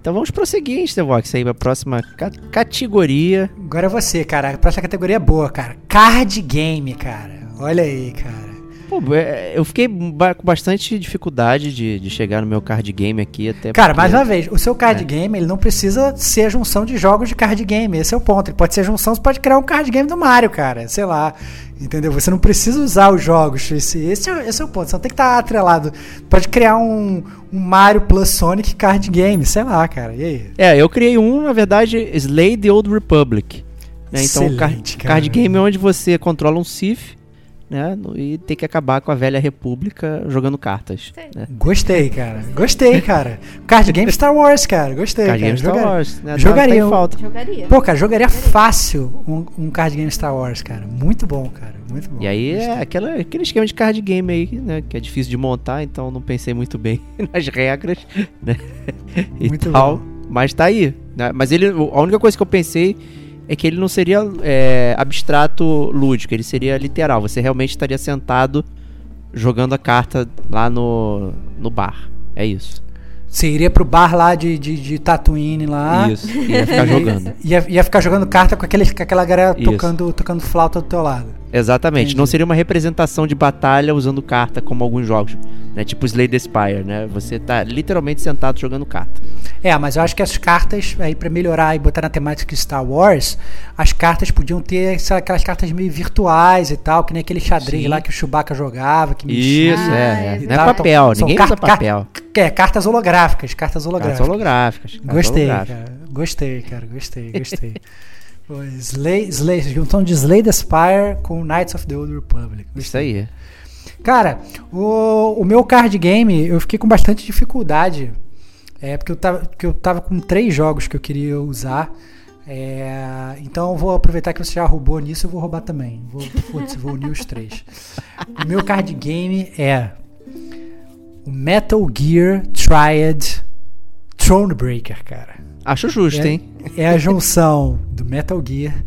Então vamos prosseguir, Stevox, aí pra próxima ca- categoria. Agora é você, cara. A próxima categoria é boa, cara. Card game, cara. Olha aí, cara. Pô, é, eu fiquei com bastante dificuldade de, de chegar no meu card game aqui até. Cara, porque- mais uma vez, o seu card É. game, ele não precisa ser junção de jogos de card game. Esse é o ponto. Ele pode ser junção, você pode criar um card game do Mario, cara. Sei lá. Entendeu? Você não precisa usar os jogos. Esse, esse, é, o- esse é o ponto. Você não tem que estar atrelado. Pode criar um, um Mario plus Sonic card game. Sei lá, cara. E aí? É, eu criei um, na verdade, Slay the Old Republic. né? Então, card, Excelente, cara. card game é onde você controla um Sith, né? E tem que acabar com a velha república jogando cartas. Né? Gostei, cara. Gostei, cara. Card game Star Wars, cara. Gostei. Card cara. game Star Jogaria- Wars, né? Jogaria falta. Jogaria. Pô, cara, jogaria fácil um, um card game Star Wars, cara. Muito bom, cara. Muito bom. E aí Gostei. é aquela, aquele esquema de card game aí, né? Que é difícil de montar, então não pensei muito bem [LAUGHS] nas regras, né? E Muito tal. bom. Mas tá aí. né? Mas ele. A única coisa que eu pensei é que ele não seria é, abstrato lúdico, ele seria literal. Você realmente estaria sentado jogando a carta lá no, no bar. É isso. Você iria pro bar lá de, de, de Tatooine lá. Isso. Ia ficar [LAUGHS] jogando. Ia, ia ficar jogando carta com, aquele, com aquela galera Isso. tocando, tocando flauta do teu lado. Exatamente. Não Entendi. seria uma representação de batalha usando carta como alguns jogos. Né? Tipo Slay the Spire, né? Você tá literalmente sentado jogando carta. É, mas eu acho que as cartas, aí pra melhorar e botar na temática de Star Wars, as cartas podiam ter sei aquelas cartas meio virtuais e tal, que nem aquele xadrez Sim. lá que o Chewbacca jogava, que Isso, mexia. Ah, é. é é. Não é papel, São ninguém usa papel. É, cartas holográficas, cartas holográficas. Cartas holográficas. cartas Gostei, holográficas. cara. Gostei, cara. Gostei, gostei. [LAUGHS] Slay, Slay, juntão de Slay the Spire com Knights of the Old Republic. Isso aí. Cara, o, o meu card game eu fiquei com bastante dificuldade. É, porque eu, tava, porque eu tava com três jogos que eu queria usar. É, então eu vou aproveitar que você já roubou nisso, eu vou roubar também. Vou, putz, vou unir os três. O meu card game é o Metal Gear Triad Thronebreaker, cara. Acho justo, É, hein? é a junção do Metal Gear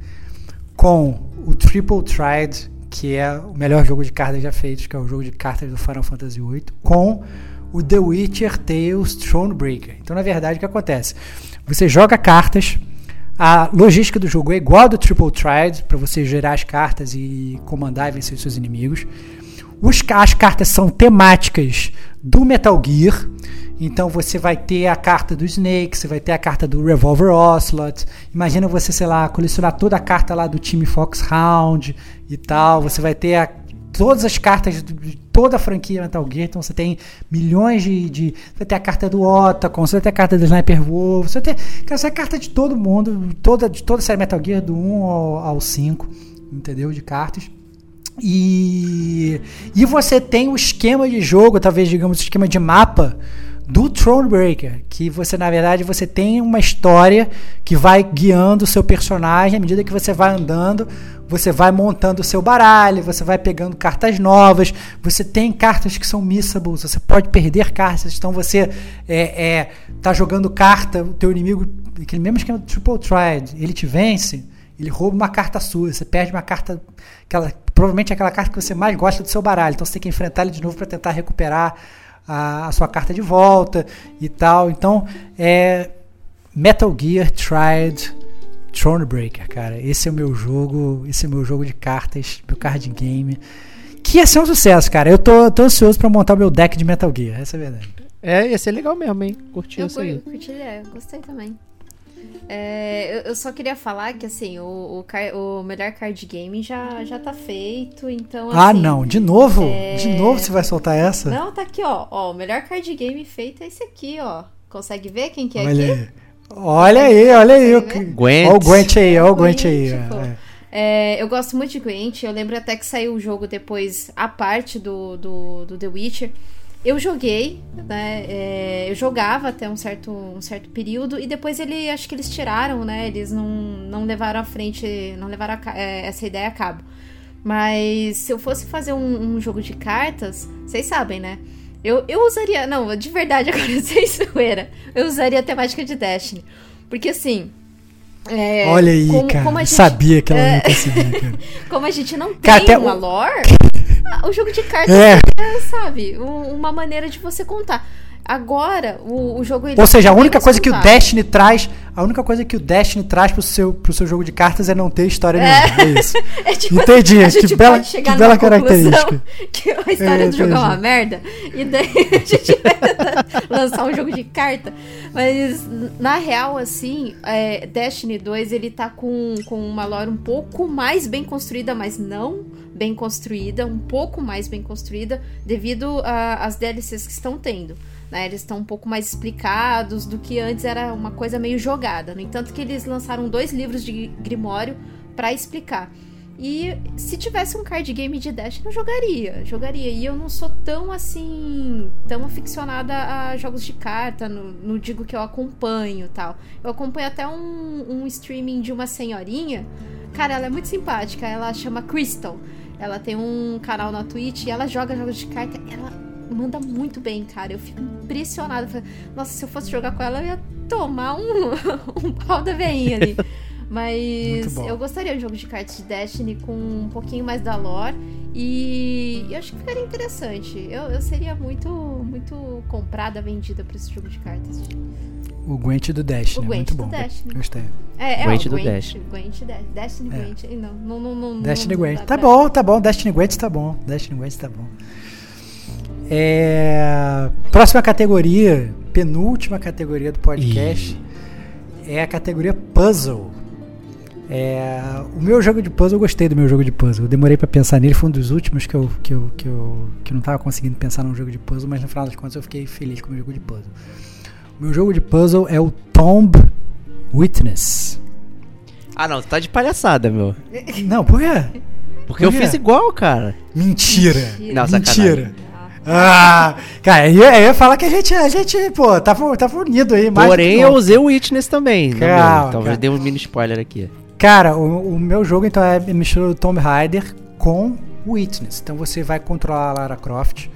com o Triple Triad, que é o melhor jogo de cartas já feito, que é o jogo de cartas do Final Fantasy VIII, com o The Witcher Tales Thronebreaker. Então, na verdade, o que acontece? Você joga cartas, a logística do jogo é igual a do Triple Triad, para você gerar as cartas e comandar e vencer os seus inimigos. Os, as cartas são temáticas do Metal Gear. Então você vai ter a carta do Snake, você vai ter a carta do Revolver Ocelot. Imagina você, sei lá, colecionar toda a carta lá do time Foxhound e tal. Você vai ter a- todas as cartas de toda a franquia Metal Gear. Então você tem milhões de. de você vai ter a carta do Otacon, você vai ter a carta do Sniper Wolf, você vai ter essa é a carta de todo mundo, toda, de toda a série Metal Gear, do 1 ao, ao 5, entendeu? De cartas. E, e você tem o esquema de jogo, talvez digamos o esquema de mapa do Thronebreaker, que você na verdade você tem uma história que vai guiando o seu personagem à medida que você vai andando, você vai montando o seu baralho, você vai pegando cartas novas, você tem cartas que são missables, você pode perder cartas, então você é, é, tá jogando carta, o teu inimigo, aquele mesmo esquema do Triple Triad, ele te vence, ele rouba uma carta sua, você perde uma carta, aquela, provavelmente aquela carta que você mais gosta do seu baralho, então você tem que enfrentar ele de novo para tentar recuperar a, a sua carta de volta e tal. Então, é Metal Gear Triad Thronebreaker, cara. Esse é o meu jogo, esse é o meu jogo de cartas, meu card game. Que ia ser um sucesso, cara. Eu tô, tô ansioso pra montar o meu deck de Metal Gear, essa é a verdade. É, ia ser legal mesmo, hein? Curti Eu isso aí. cur- curti ideia, gostei também. É, eu, eu só queria falar que assim, o, o, o melhor card game já, já tá feito, então ah, assim, não, de novo? é- De novo você vai soltar essa? Não, tá aqui, ó. ó. O melhor card game feito é esse aqui, ó. Consegue ver quem que é olha aqui? aí. Olha aí, olha aí. Gwent. Olha o Gwent aí, olha o Gwent aí. pô. é. É, eu gosto muito de Gwent. Eu lembro até que saiu o jogo depois, a parte do, do, do The Witcher. Eu joguei, né? é, eu jogava até um certo, um certo período e depois ele, acho que eles tiraram, né? Eles não, não levaram à frente, não levaram a é, essa ideia a cabo. Mas se eu fosse fazer um, um jogo de cartas, vocês sabem, né? Eu, eu usaria, não, de verdade [LAUGHS] agora sem zoeira, eu usaria a temática de Destiny. Porque assim. é, Olha aí, como- cara. como a gente- Sabia que ela não [LAUGHS] é, ia conseguir, cara. como a gente não tem até uma o- lore, o jogo de cartas É. é, sabe, um- uma maneira de você contar. Agora, o, o jogo Ou seja, a é única coisa que o. Destiny traz, a única coisa que o Destiny traz pro seu, pro seu jogo de cartas é não ter história nenhuma. É isso. [LAUGHS] É tipo, Entendi, a gente que bela- pode chegar que bela característica. [LAUGHS] Que a história É, do jogo é uma merda. E daí a gente vai lançar um jogo de carta. Mas, na real, assim, é, Destiny 2, ele tá com, com uma lore um pouco mais bem construída, mas não bem construída. Um pouco mais bem construída, devido às DLCs que estão tendo. né? Eles estão um pouco mais explicados do que antes era uma coisa meio jogada. No entanto, que eles lançaram dois livros de Grimório pra explicar. E se tivesse um card game de Dash, eu jogaria. Jogaria. E eu não sou tão assim. tão aficionada a jogos de carta. Não, não digo que eu acompanho tal. Eu acompanho até um, um streaming de uma senhorinha. Cara, ela é muito simpática. Ela chama Crystal. Ela tem um canal na Twitch e ela joga jogos de carta. Ela manda muito bem, cara. Eu fico impressionada. Nossa, se eu fosse jogar com ela, eu ia tomar um, [LAUGHS] um pau da veinha ali. [LAUGHS] Mas eu gostaria de um jogo de cartas de Destiny com um pouquinho mais da lore. E eu acho que ficaria interessante. Eu, eu seria muito, muito comprada, vendida pra esse jogo de cartas. O Gwent do Destiny. O Gwent muito do bom. Destiny. Gostei. É, é Gwent o do Gwent, Destiny. Gwent, De- Destiny, É. Gwent. Não, não, não, não, Destiny não Gwent. Tá bom, tá bom. Destiny Gwent tá bom. Destiny Gwent tá bom. É, próxima categoria, penúltima categoria do podcast, é a categoria Puzzle. É, o meu jogo de puzzle, eu gostei do meu jogo de puzzle. Eu demorei pra pensar nele, foi um dos últimos que eu, que eu, que eu, que eu não tava conseguindo pensar num jogo de puzzle, mas no final das contas eu fiquei feliz com o meu jogo de puzzle. O meu jogo de puzzle é o Tomb Witness. Ah, não, tu tá de palhaçada, meu. [LAUGHS] Não, por quê? Porque eu Por quê? fiz igual, cara. Mentira. Não, Mentira. Ah, cara, eu, eu ia falar que a gente, a gente pô, tava, tava unido aí. Porém, eu usei o Witness também. Calma, meu? Então dei um mini spoiler aqui. Cara, o, o meu jogo então é mistura do Tomb Raider com Witness. Então você vai controlar a Lara Croft,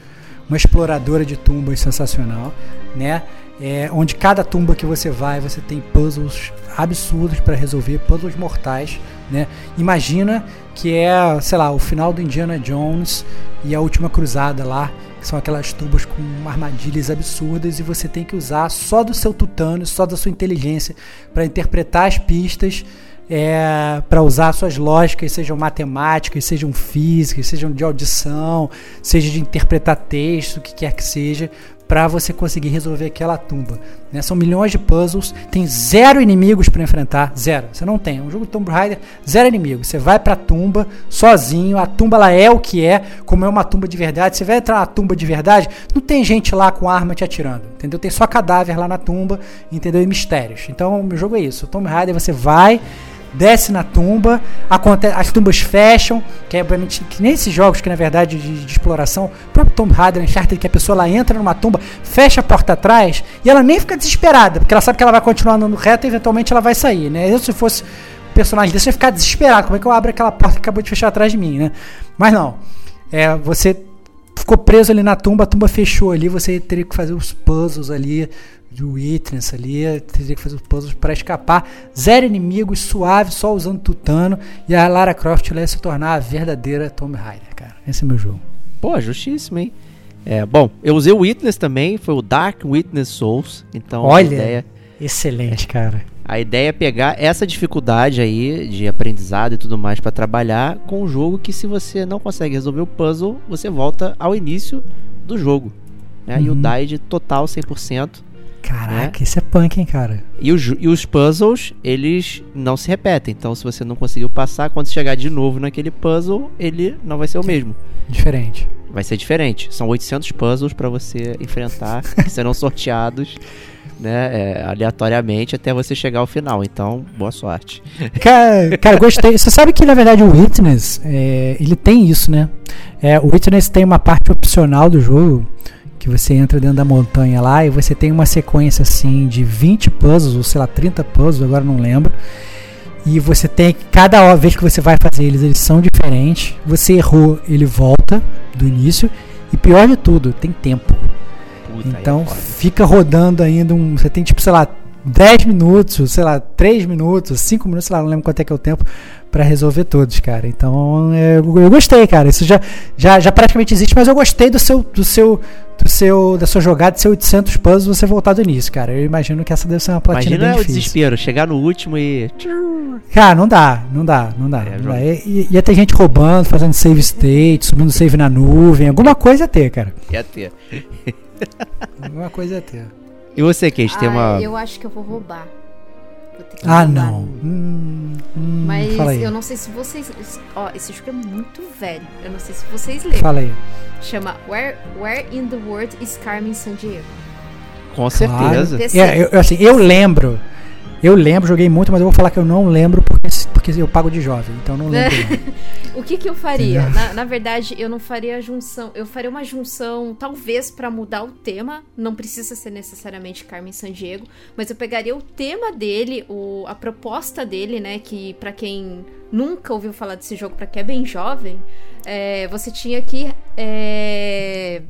uma exploradora de tumbas sensacional, né? É, onde cada tumba que você vai, você tem puzzles absurdos para resolver, puzzles mortais, né? Imagina que é, sei lá, o final do Indiana Jones e a última cruzada lá, que são aquelas tumbas com armadilhas absurdas e você tem que usar só do seu tutano, só da sua inteligência para interpretar as pistas é, para usar suas lógicas, sejam matemáticas, sejam físicas, sejam de audição, seja de interpretar texto, o que quer que seja, para você conseguir resolver aquela tumba. né? São milhões de puzzles, tem zero inimigos para enfrentar, zero. Você não tem. Um jogo de Tomb Raider, zero inimigos. Você vai para a tumba sozinho, a tumba ela é o que é, como é uma tumba de verdade. Você vai entrar na tumba de verdade, não tem gente lá com arma te atirando, entendeu? Tem só cadáver lá na tumba, entendeu? E mistérios. Então, o jogo é isso. Tomb Raider você vai desce na tumba, aconte- as tumbas fecham, que é obviamente que nem esses jogos que na verdade de, de exploração, o próprio Tomb Raider, Uncharted, que a pessoa lá entra numa tumba, fecha a porta atrás e ela nem fica desesperada, porque ela sabe que ela vai continuar andando reto e eventualmente ela vai sair, né? Eu se fosse um personagem desse, eu ia ficar desesperado, como é que eu abro aquela porta que acabou de fechar atrás de mim, né? Mas não, é, você ficou preso ali na tumba, a tumba fechou ali, você teria que fazer os puzzles ali do Witness ali, teria que fazer os puzzles para escapar. Zero inimigos, suave, só usando tutano. E a Lara Croft ia se tornar a verdadeira Tomb Raider, cara. Esse é meu jogo. Pô, justíssimo, hein? É, bom, eu usei o Witness também, foi o Dark Witness Souls. Então Olha. ideia, Excelente, cara. a ideia é pegar essa dificuldade aí de aprendizado e tudo mais pra trabalhar com um jogo que se você não consegue resolver o puzzle, você volta ao início do jogo. Né? E o Uhum. died total 100%. Caraca, esse é punk, hein, cara. E os, e os puzzles, eles não se repetem. Então, se você não conseguiu passar, quando chegar de novo naquele puzzle, ele não vai ser o mesmo. Diferente. Vai ser diferente. São 800 puzzles pra você enfrentar, [LAUGHS] que serão sorteados né, é, aleatoriamente até você chegar ao final. Então, boa sorte. [LAUGHS] Cara, cara, gostei. Você sabe que na verdade o Witness, é, ele tem isso, né? É, o Witness tem uma parte opcional do jogo que você entra dentro da montanha lá e você tem uma sequência assim de 20 puzzles, ou sei lá, 30 puzzles, agora não lembro. E você tem que, cada vez que você vai fazer eles, eles são diferentes. Você errou, ele volta do início. E pior de tudo, tem tempo. Puta, é Então fica rodando ainda um. Você tem tipo, sei lá, 10 minutos, sei lá, 3 minutos, 5 minutos, sei lá, não lembro quanto é que é o tempo pra resolver todos, cara. Então é, eu, eu gostei, cara. Isso já, já, já praticamente existe, mas eu gostei do seu. Do seu do seu, da sua jogada de ser 800 puzzles você voltar do início, cara. Eu imagino que essa deve ser uma platina Imagina bem o difícil. desespero, chegar no último e. Cara, não dá, não dá, não dá. É, não dá. I- i- Ia ter gente roubando, fazendo save state, subindo save na nuvem, alguma coisa ia ter, cara. Ia ter. Alguma coisa ia ter. E você, Kate, tem Ah, uma. Eu acho que eu vou roubar. Vou ter que Ah, não. Hum, hum, Mas fala aí. eu não sei se vocês. Ó, esse jogo é muito velho. Eu não sei se vocês lembram. Fala aí. Chama Where, Where in the World is Carmen Sandiego? Com certeza. PC. É, eu, assim, eu lembro. Eu lembro, joguei muito, mas eu vou falar que eu não lembro porque, porque eu pago de jovem, então não lembro. não. [LAUGHS] O que, que eu faria? Na, na verdade, eu não faria a junção. Eu faria uma junção, talvez, pra mudar o tema. Não precisa ser necessariamente Carmen Sandiego. Mas eu pegaria o tema dele, o, a proposta dele, né? Que pra quem nunca ouviu falar desse jogo, pra quem é bem jovem, é, você tinha que. é,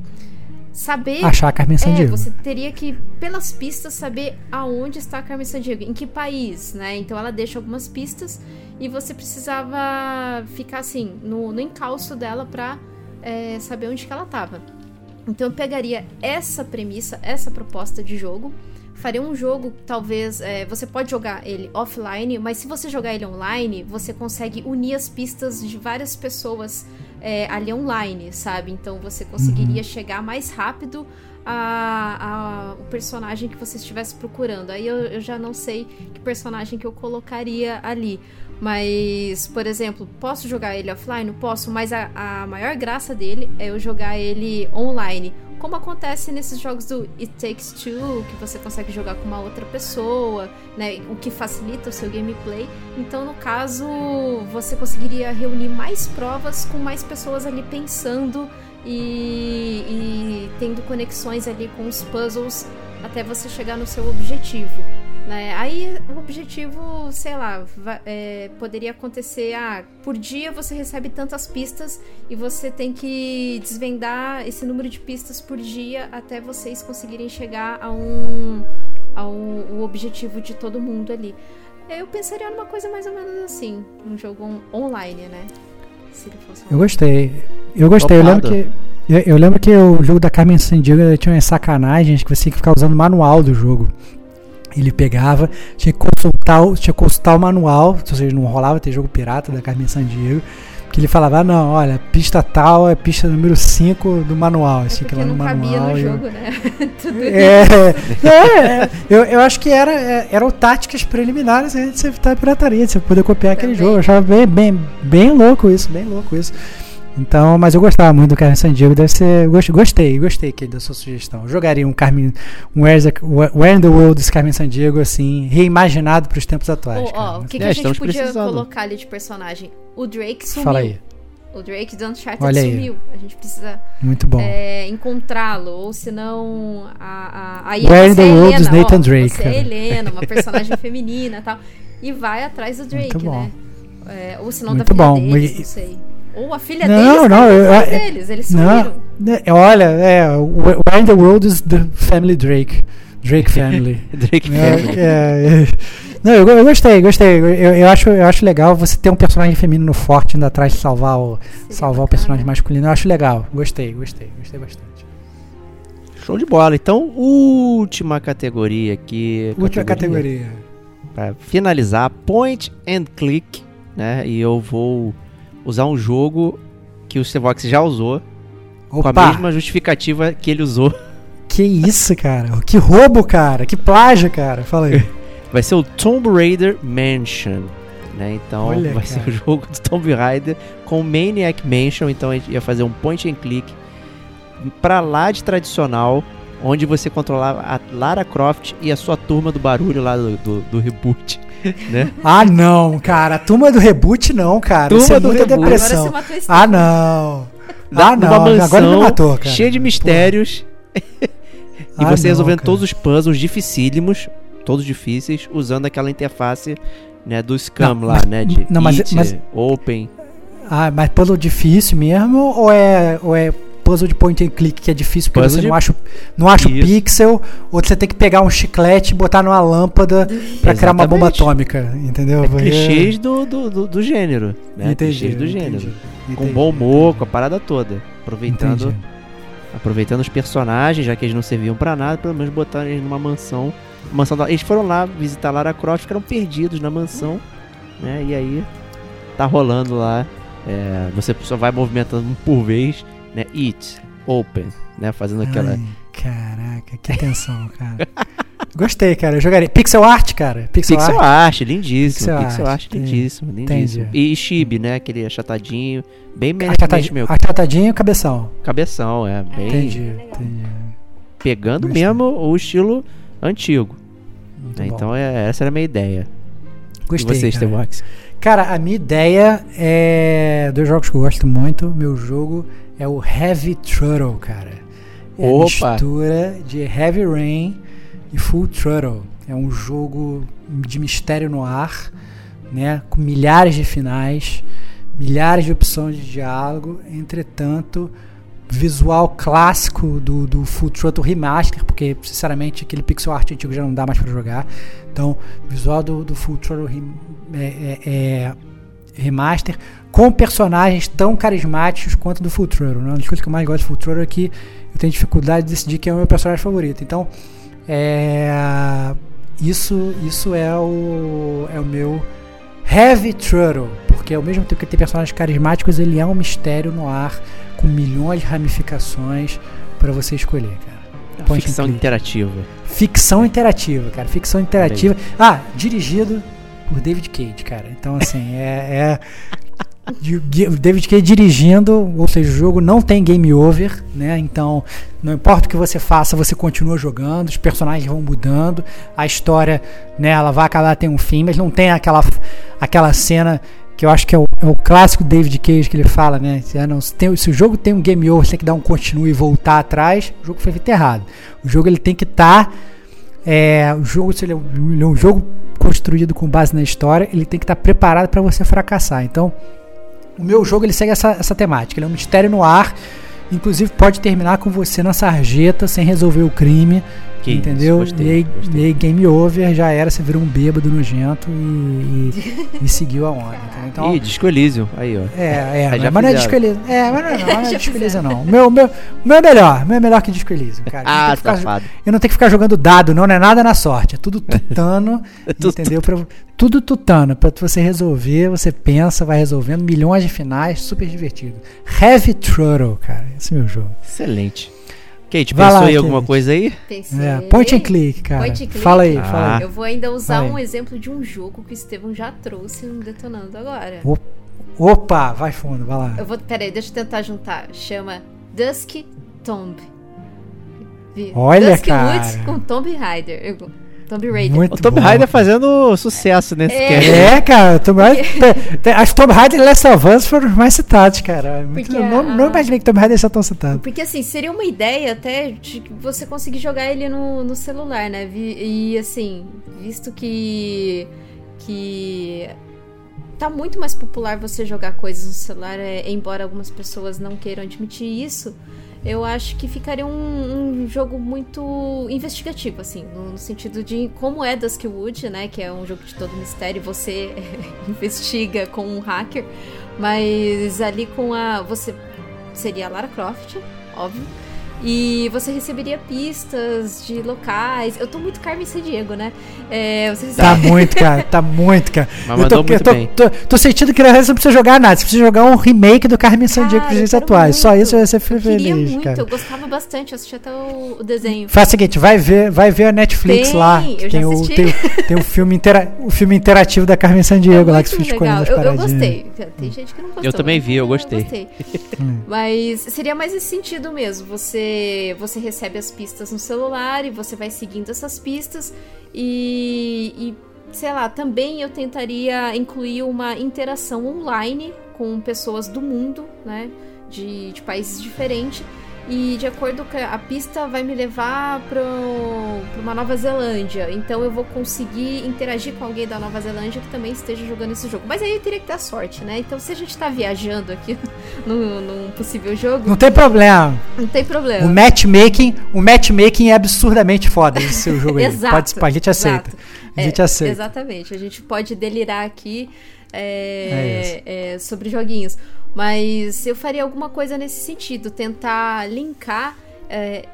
saber Achar a Carmen é, Sandiego. você teria que, pelas pistas, saber aonde está a Carmen Sandiego, em que país, né? Então ela deixa algumas pistas e você precisava ficar assim, no, no encalço dela pra é, saber onde que ela tava. Então eu pegaria essa premissa, essa proposta de jogo, faria um jogo, talvez. é, você pode jogar ele offline, mas se você jogar ele online, você consegue unir as pistas de várias pessoas é, ali online, sabe? Então você conseguiria chegar mais rápido a, a- o personagem que você estivesse procurando. Aí eu, eu já não sei que personagem que eu colocaria ali. Mas, por exemplo, posso jogar ele offline? Posso, mas a, a maior graça dele é eu jogar ele online. Como acontece nesses jogos do It Takes Two, que você consegue jogar com uma outra pessoa, né, o que facilita o seu gameplay. Então, no caso, você conseguiria reunir mais provas com mais pessoas ali pensando e, e tendo conexões ali com os puzzles até você chegar no seu objetivo. Né? Aí o objetivo, sei lá, é, poderia acontecer, ah, por dia você recebe tantas pistas e você tem que desvendar esse número de pistas por dia até vocês conseguirem chegar a um, a um o objetivo de todo mundo ali. Eu pensaria numa coisa mais ou menos assim, um jogo on- online, né? Se ele fosse Eu gostei. Eu gostei. Eu lembro que. Eu, eu lembro que o jogo da Carmen Sandiego tinha umas sacanagens que você tinha que ficar usando o manual do jogo. Ele pegava, tinha que consultar, o- tinha que consultar o manual, ou seja, não rolava ter jogo pirata da Carmen Sandiego. Que ele falava, ah, não, olha, pista tal é pista número 5 do manual. É Assim, que porque lá no não cabia manual. no eu- jogo, né? [LAUGHS] Tudo É, é, eu, eu acho que era, é, eram táticas preliminares antes de você evitar a pirataria, de você poder copiar aquele Também. jogo. Eu achava bem, bem, bem louco isso, bem louco isso. Então, mas eu gostava muito do Carmen Sandiego, deve ser. gost- Gostei, gostei que da sua sugestão. Eu jogaria um Carmen. Um Where in the World desse Carmen Sandiego, assim, reimaginado para os tempos atuais. Cara. ó, o que, É, que a gente podia precisando. colocar ali de personagem? O Drake sumiu. Fala aí. O Drake do Uncharted Olha aí. sumiu. A gente precisa Muito bom. é, encontrá-lo. Ou senão. A, a, aí Where in the é world is Helena, Nathan ó, Drake, Você cara. é Helena, uma [LAUGHS] personagem feminina e tal. E vai atrás do Drake, Muito bom. né? É, ou senão Muito da filha bom. deles, E- não sei. Ou a filha Não, deles não, eu- é- deles. Eles Não, sumiram. né, olha, é, Where in the World is the Family Drake. Drake Family. [LAUGHS] Drake É, Family. é, é. Não, eu, eu gostei, gostei. Eu, eu acho, eu acho legal você ter um personagem feminino forte indo atrás de salvar o, Seria salvar o personagem masculino. Eu acho legal. Gostei, gostei, gostei bastante. Show de bola. Então, última categoria aqui. Última categoria. Pra finalizar, point and click, né? E eu vou usar um jogo que o Stevox já usou, com a Opa, mesma justificativa que ele usou. que isso, cara? Que roubo, cara? Que plágio, cara? Fala aí. [LAUGHS] Vai ser o Tomb Raider Mansion. Né? Então Olha, vai cara. ser o jogo do Tomb Raider com Maniac Mansion. Então a gente ia fazer um point and click pra lá de tradicional, onde você controlava a Lara Croft e a sua turma do barulho lá do, do, do reboot. [LAUGHS] Né? Ah, não, cara. A turma do reboot, não, cara. Turma Isso é do muita reboot. Agora depressão. você matou esse Ah, não. Da- ah, não. numa mansão Agora me matou, cara. cheia de mistérios. [LAUGHS] e Ah, você não, resolvendo cara. todos os puzzles dificílimos, todos difíceis, usando aquela interface né, do Scam Não, lá, mas- né? De não, mas- It, mas- Open. Ah, mas puzzle difícil mesmo? Ou é, ou é puzzle de point and click que é difícil porque Puzzle você de- não acha, o- não acha o Isso. pixel? Ou você tem que pegar um chiclete e botar numa lâmpada pra criar uma bomba atômica? Entendeu? É clichês do, do, do, do gênero. Né? Entendi, clichês do gênero. entendi, Com entendi, bom humor, com a parada toda. Aproveitando, Entendi. aproveitando os personagens, já que eles não serviam pra nada, pelo menos botaram eles numa mansão. mansão da- eles foram lá visitar Lara Croft, ficaram perdidos na mansão. Né? E aí tá rolando lá. é, você só vai movimentando um por vez, né? It, open, né? Fazendo aquela. Ai, caraca, que tensão, cara. Gostei, cara. Eu jogaria. Pixel art, cara. Pixel, Pixel art. art, lindíssimo. Pixel Pixel, art, art, lindíssimo, lindíssimo. Entendi. E chibi, né? Aquele achatadinho. Bem Achatadinho, meu achatadinho e cabeção. cabeção, é. Bem Entendi, entendi. pegando Gostei. mesmo o estilo antigo. Muito né? bom. Então é, essa era a minha ideia. Gostei, e você. Stevox? Cara, a minha ideia é dois jogos que eu gosto muito. Meu jogo é o Heavy Throttle, cara. É a Opa! mistura de Heavy Rain e Full Throttle. É um jogo de mistério no ar, né? Com milhares de finais, milhares de opções de diálogo. Entretanto, visual clássico do, do Full Throttle Remaster, porque sinceramente aquele pixel art antigo já não dá mais pra jogar. Então, visual do, do Full Throttle rem- é, é- é Remaster com personagens tão carismáticos quanto do Full Throttle. Né? Uma das coisas que eu mais gosto do Full Throttle é que eu tenho dificuldade de decidir quem é o meu personagem favorito. Então, é, isso, isso é, o, é o meu Heavy Throttle, porque ao mesmo tempo que tem personagens carismáticos, ele é um mistério no ar com milhões de ramificações para você escolher, cara. Point and Ficção interativa. Ficção interativa, cara. Ficção interativa. Ah, dirigido por David Cage, cara. Então, assim, é. é- [LAUGHS] David Cage dirigindo, ou seja, o jogo não tem game over, né? Então, não importa o que você faça, você continua jogando, os personagens vão mudando, a história, né, ela vai acabar tem um fim, mas não tem aquela aquela cena que eu acho que é o, é o clássico David Cage que ele fala, né? Se, ah, não, se, tem- se o jogo tem um game over, você tem que dar um continue e voltar atrás, o jogo foi feito errado. O jogo ele tem que estar é, o jogo, se ele é um, ele é um jogo construído com base na história, ele tem que estar preparado para você fracassar. Então, o meu jogo ele segue essa, essa temática. Ele é um mistério no ar. Inclusive pode terminar com você na sarjeta sem resolver o crime. Que isso, entendeu? gostei, e, aí, gostei. e aí game over, já era, você virou um bêbado nojento e, e, e seguiu a onda. entendeu? Então, Ih, Disco Elysium. Aí, ó. é, é, mas, já mas não é. Disco Elysium. É, mas não, é, não, não é [LAUGHS] Disco Elysium, não. O meu, meu, meu é melhor. Meu é melhor que Disco Elysium, cara. Eu não Ah, tenho que ficar- safado. eu não tenho que ficar jogando dado, não, não é nada na sorte. É tudo [LAUGHS] tutano, Tudo entendeu? Pra, tudo tutano. Pra você resolver, você pensa, vai resolvendo. Milhões de finais, super divertido. Heavy Turtle, cara. Esse é o meu jogo. Excelente. Kate, Vai pensou lá, em alguma Kate. coisa aí? Pensei. É, point and click, cara. Point and click. Fala aí, Ah. fala aí. Eu vou ainda usar um exemplo de um jogo que o Estevão já trouxe no Detonando agora. Opa, vai fundo, vai lá. Eu vou. Peraí, deixa eu tentar juntar. Chama Dusk Tomb. Olha, Dusk cara. Woods com Tomb Raider. Eu- Tomb Raider. Muito O Tomb bom. Raider fazendo sucesso nesse É. cast. É, cara, Tomb Raider, acho que Tomb Raider e Last of Us foram mais citados, cara. Muito- Porque não, a- não imaginei que Tomb Raider seja tão citado. Porque assim, seria uma ideia até de você conseguir jogar ele no, no celular, né? E assim, visto que. que. tá muito mais popular você jogar coisas no celular, é, embora algumas pessoas não queiram admitir isso. Eu acho que ficaria um, um jogo muito investigativo, assim, no, no sentido de como é Duskwood, né? Que é um jogo de todo mistério, você [LAUGHS] investiga com um hacker, mas ali com a. Você seria a Lara Croft, óbvio. E você receberia pistas de locais. Eu tô muito Carmen Diego, né? É, você Tá muito, cara, tá [LAUGHS] muito, cara. Mas eu tô, muito eu tô, bem. tô, tô sentindo que você não precisa jogar nada, você precisa jogar um remake do Carmen Sandiego Cara, pros dias eu atuais. Só muito. isso vai ser Eu queria feliz, muito, cara. eu gostava bastante, eu assisti até o, o desenho. Faz o seguinte, vai ver, vai ver a Netflix Tem, lá. eu tem, o, tem, tem o, filme intera, o filme interativo da Carmen Sandiego É lá que você fica escolhendo legal. as Eu, eu gostei. Tem gente que não gostou. Eu também vi, eu gostei. Hum. Mas seria mais esse sentido mesmo. Você, você recebe as pistas no celular e você vai seguindo essas pistas e, e, sei lá, também eu tentaria incluir uma interação online com pessoas do mundo, né? De, de países diferentes. E de acordo com a pista vai me levar para uma Nova Zelândia. Então eu vou conseguir interagir com alguém da Nova Zelândia que também esteja jogando esse jogo. Mas aí eu teria que dar sorte, né? Então se a gente tá viajando aqui [LAUGHS] num, num possível jogo, Não tem problema. não tem O problema. matchmaking, o matchmaking é absurdamente foda esse seu jogo aí. [LAUGHS] Exato, Pode, a gente aceita. A gente É, aceita. Exatamente. A gente pode delirar aqui é, é, sobre joguinhos. Mas eu faria alguma coisa nesse sentido. Tentar linkar é,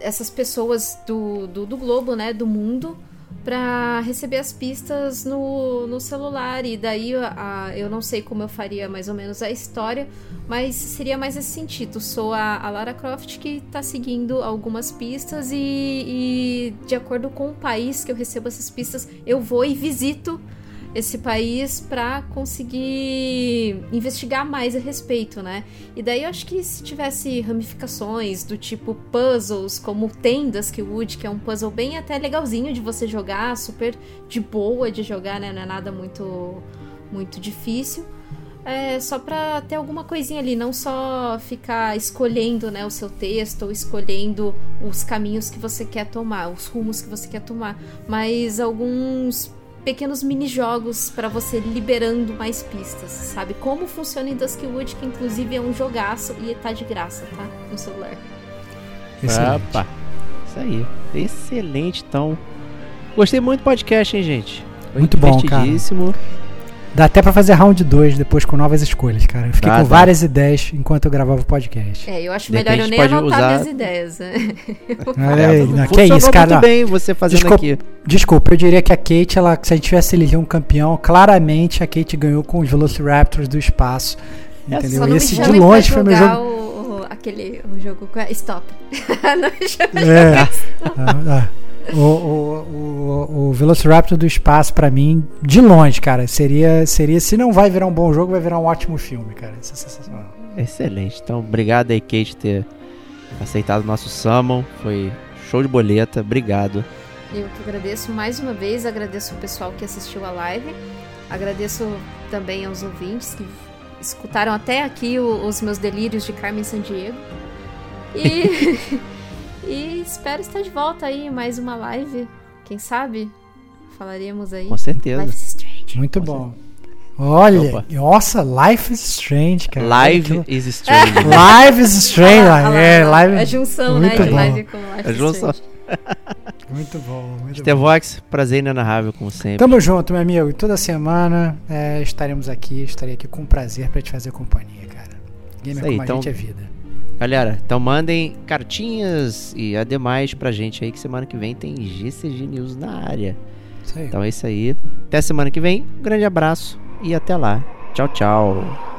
essas pessoas do, do, do globo, né? Do mundo. Pra receber as pistas no, no celular. E daí a- a- eu não sei como eu faria mais ou menos a história. Mas seria mais esse sentido. Sou a, a Lara Croft que tá seguindo algumas pistas e, e de acordo com o país que eu recebo essas pistas, eu vou e visito esse país pra conseguir investigar mais a respeito, né? E daí eu acho que se tivesse ramificações do tipo puzzles, como tem Duskwood, que é um puzzle bem até legalzinho de você jogar, super de boa de jogar, né? Não é nada muito muito difícil. É só pra ter alguma coisinha ali, não só ficar escolhendo né, o seu texto ou escolhendo os caminhos que você quer tomar, os rumos que você quer tomar, mas alguns pequenos mini-jogos pra você liberando mais pistas, sabe? Como funciona em Duskwood, que inclusive é um jogaço e tá de graça, tá? No celular. Excelente. Opa. Isso aí. Excelente, então. Gostei muito do podcast, hein, gente? Foi Muito bom, cara. Dá até pra fazer round 2 depois com novas escolhas, cara. Eu fiquei Dá, com dá. várias ideias enquanto eu gravava o podcast. É, eu acho De melhor eu nem pode anotar usar- minhas ideias, [LAUGHS] né? Olha É, não, que funcionou isso, cara. muito bem você fazendo Desculpa. aqui. Desculpa, eu diria que a Kate, ela, se a gente tivesse elegido um campeão, claramente a Kate ganhou com os Velociraptors do espaço. Entendeu? Só não me Esse de longe foi meu jogo. o, o- aquele o jogo com a- Stop. [LAUGHS] não me É. Ah, ah. O, o, o, o Velociraptor do espaço, pra mim, de longe, cara, seria, seria. Se não vai virar um bom jogo, vai virar um ótimo filme, cara. Isso é sensacional. Excelente. Então, obrigado aí, Kate, ter aceitado o nosso summon. Foi show de boleta. Obrigado. Eu que agradeço mais uma vez, agradeço o pessoal que assistiu a live, agradeço também aos ouvintes que escutaram até aqui o- os meus delírios de Carmen Sandiego. E, [LAUGHS] e espero estar de volta aí em mais uma live. Quem sabe? Falaremos aí. Com certeza. Life is Strange. Muito bom. Olha, Opa. nossa, Life is Strange, cara. Live is strange. [LAUGHS] Live is Strange, Ah, lá, é, lá, live. A junção, Muito né, de bom. live com Life A is junção. Strange. [LAUGHS] Muito bom, muito bom. Stevox, prazer inenarrável, como sempre. Tamo junto, meu amigo. Toda semana é, estaremos aqui, estarei aqui com prazer pra te fazer companhia, cara. Gamer aí, como a então- gente é vida. Galera, então mandem cartinhas e ademais pra gente aí que semana que vem tem GCG News na área. Isso aí. Então é isso aí. Até semana que vem. Um grande abraço e até lá. Tchau, tchau.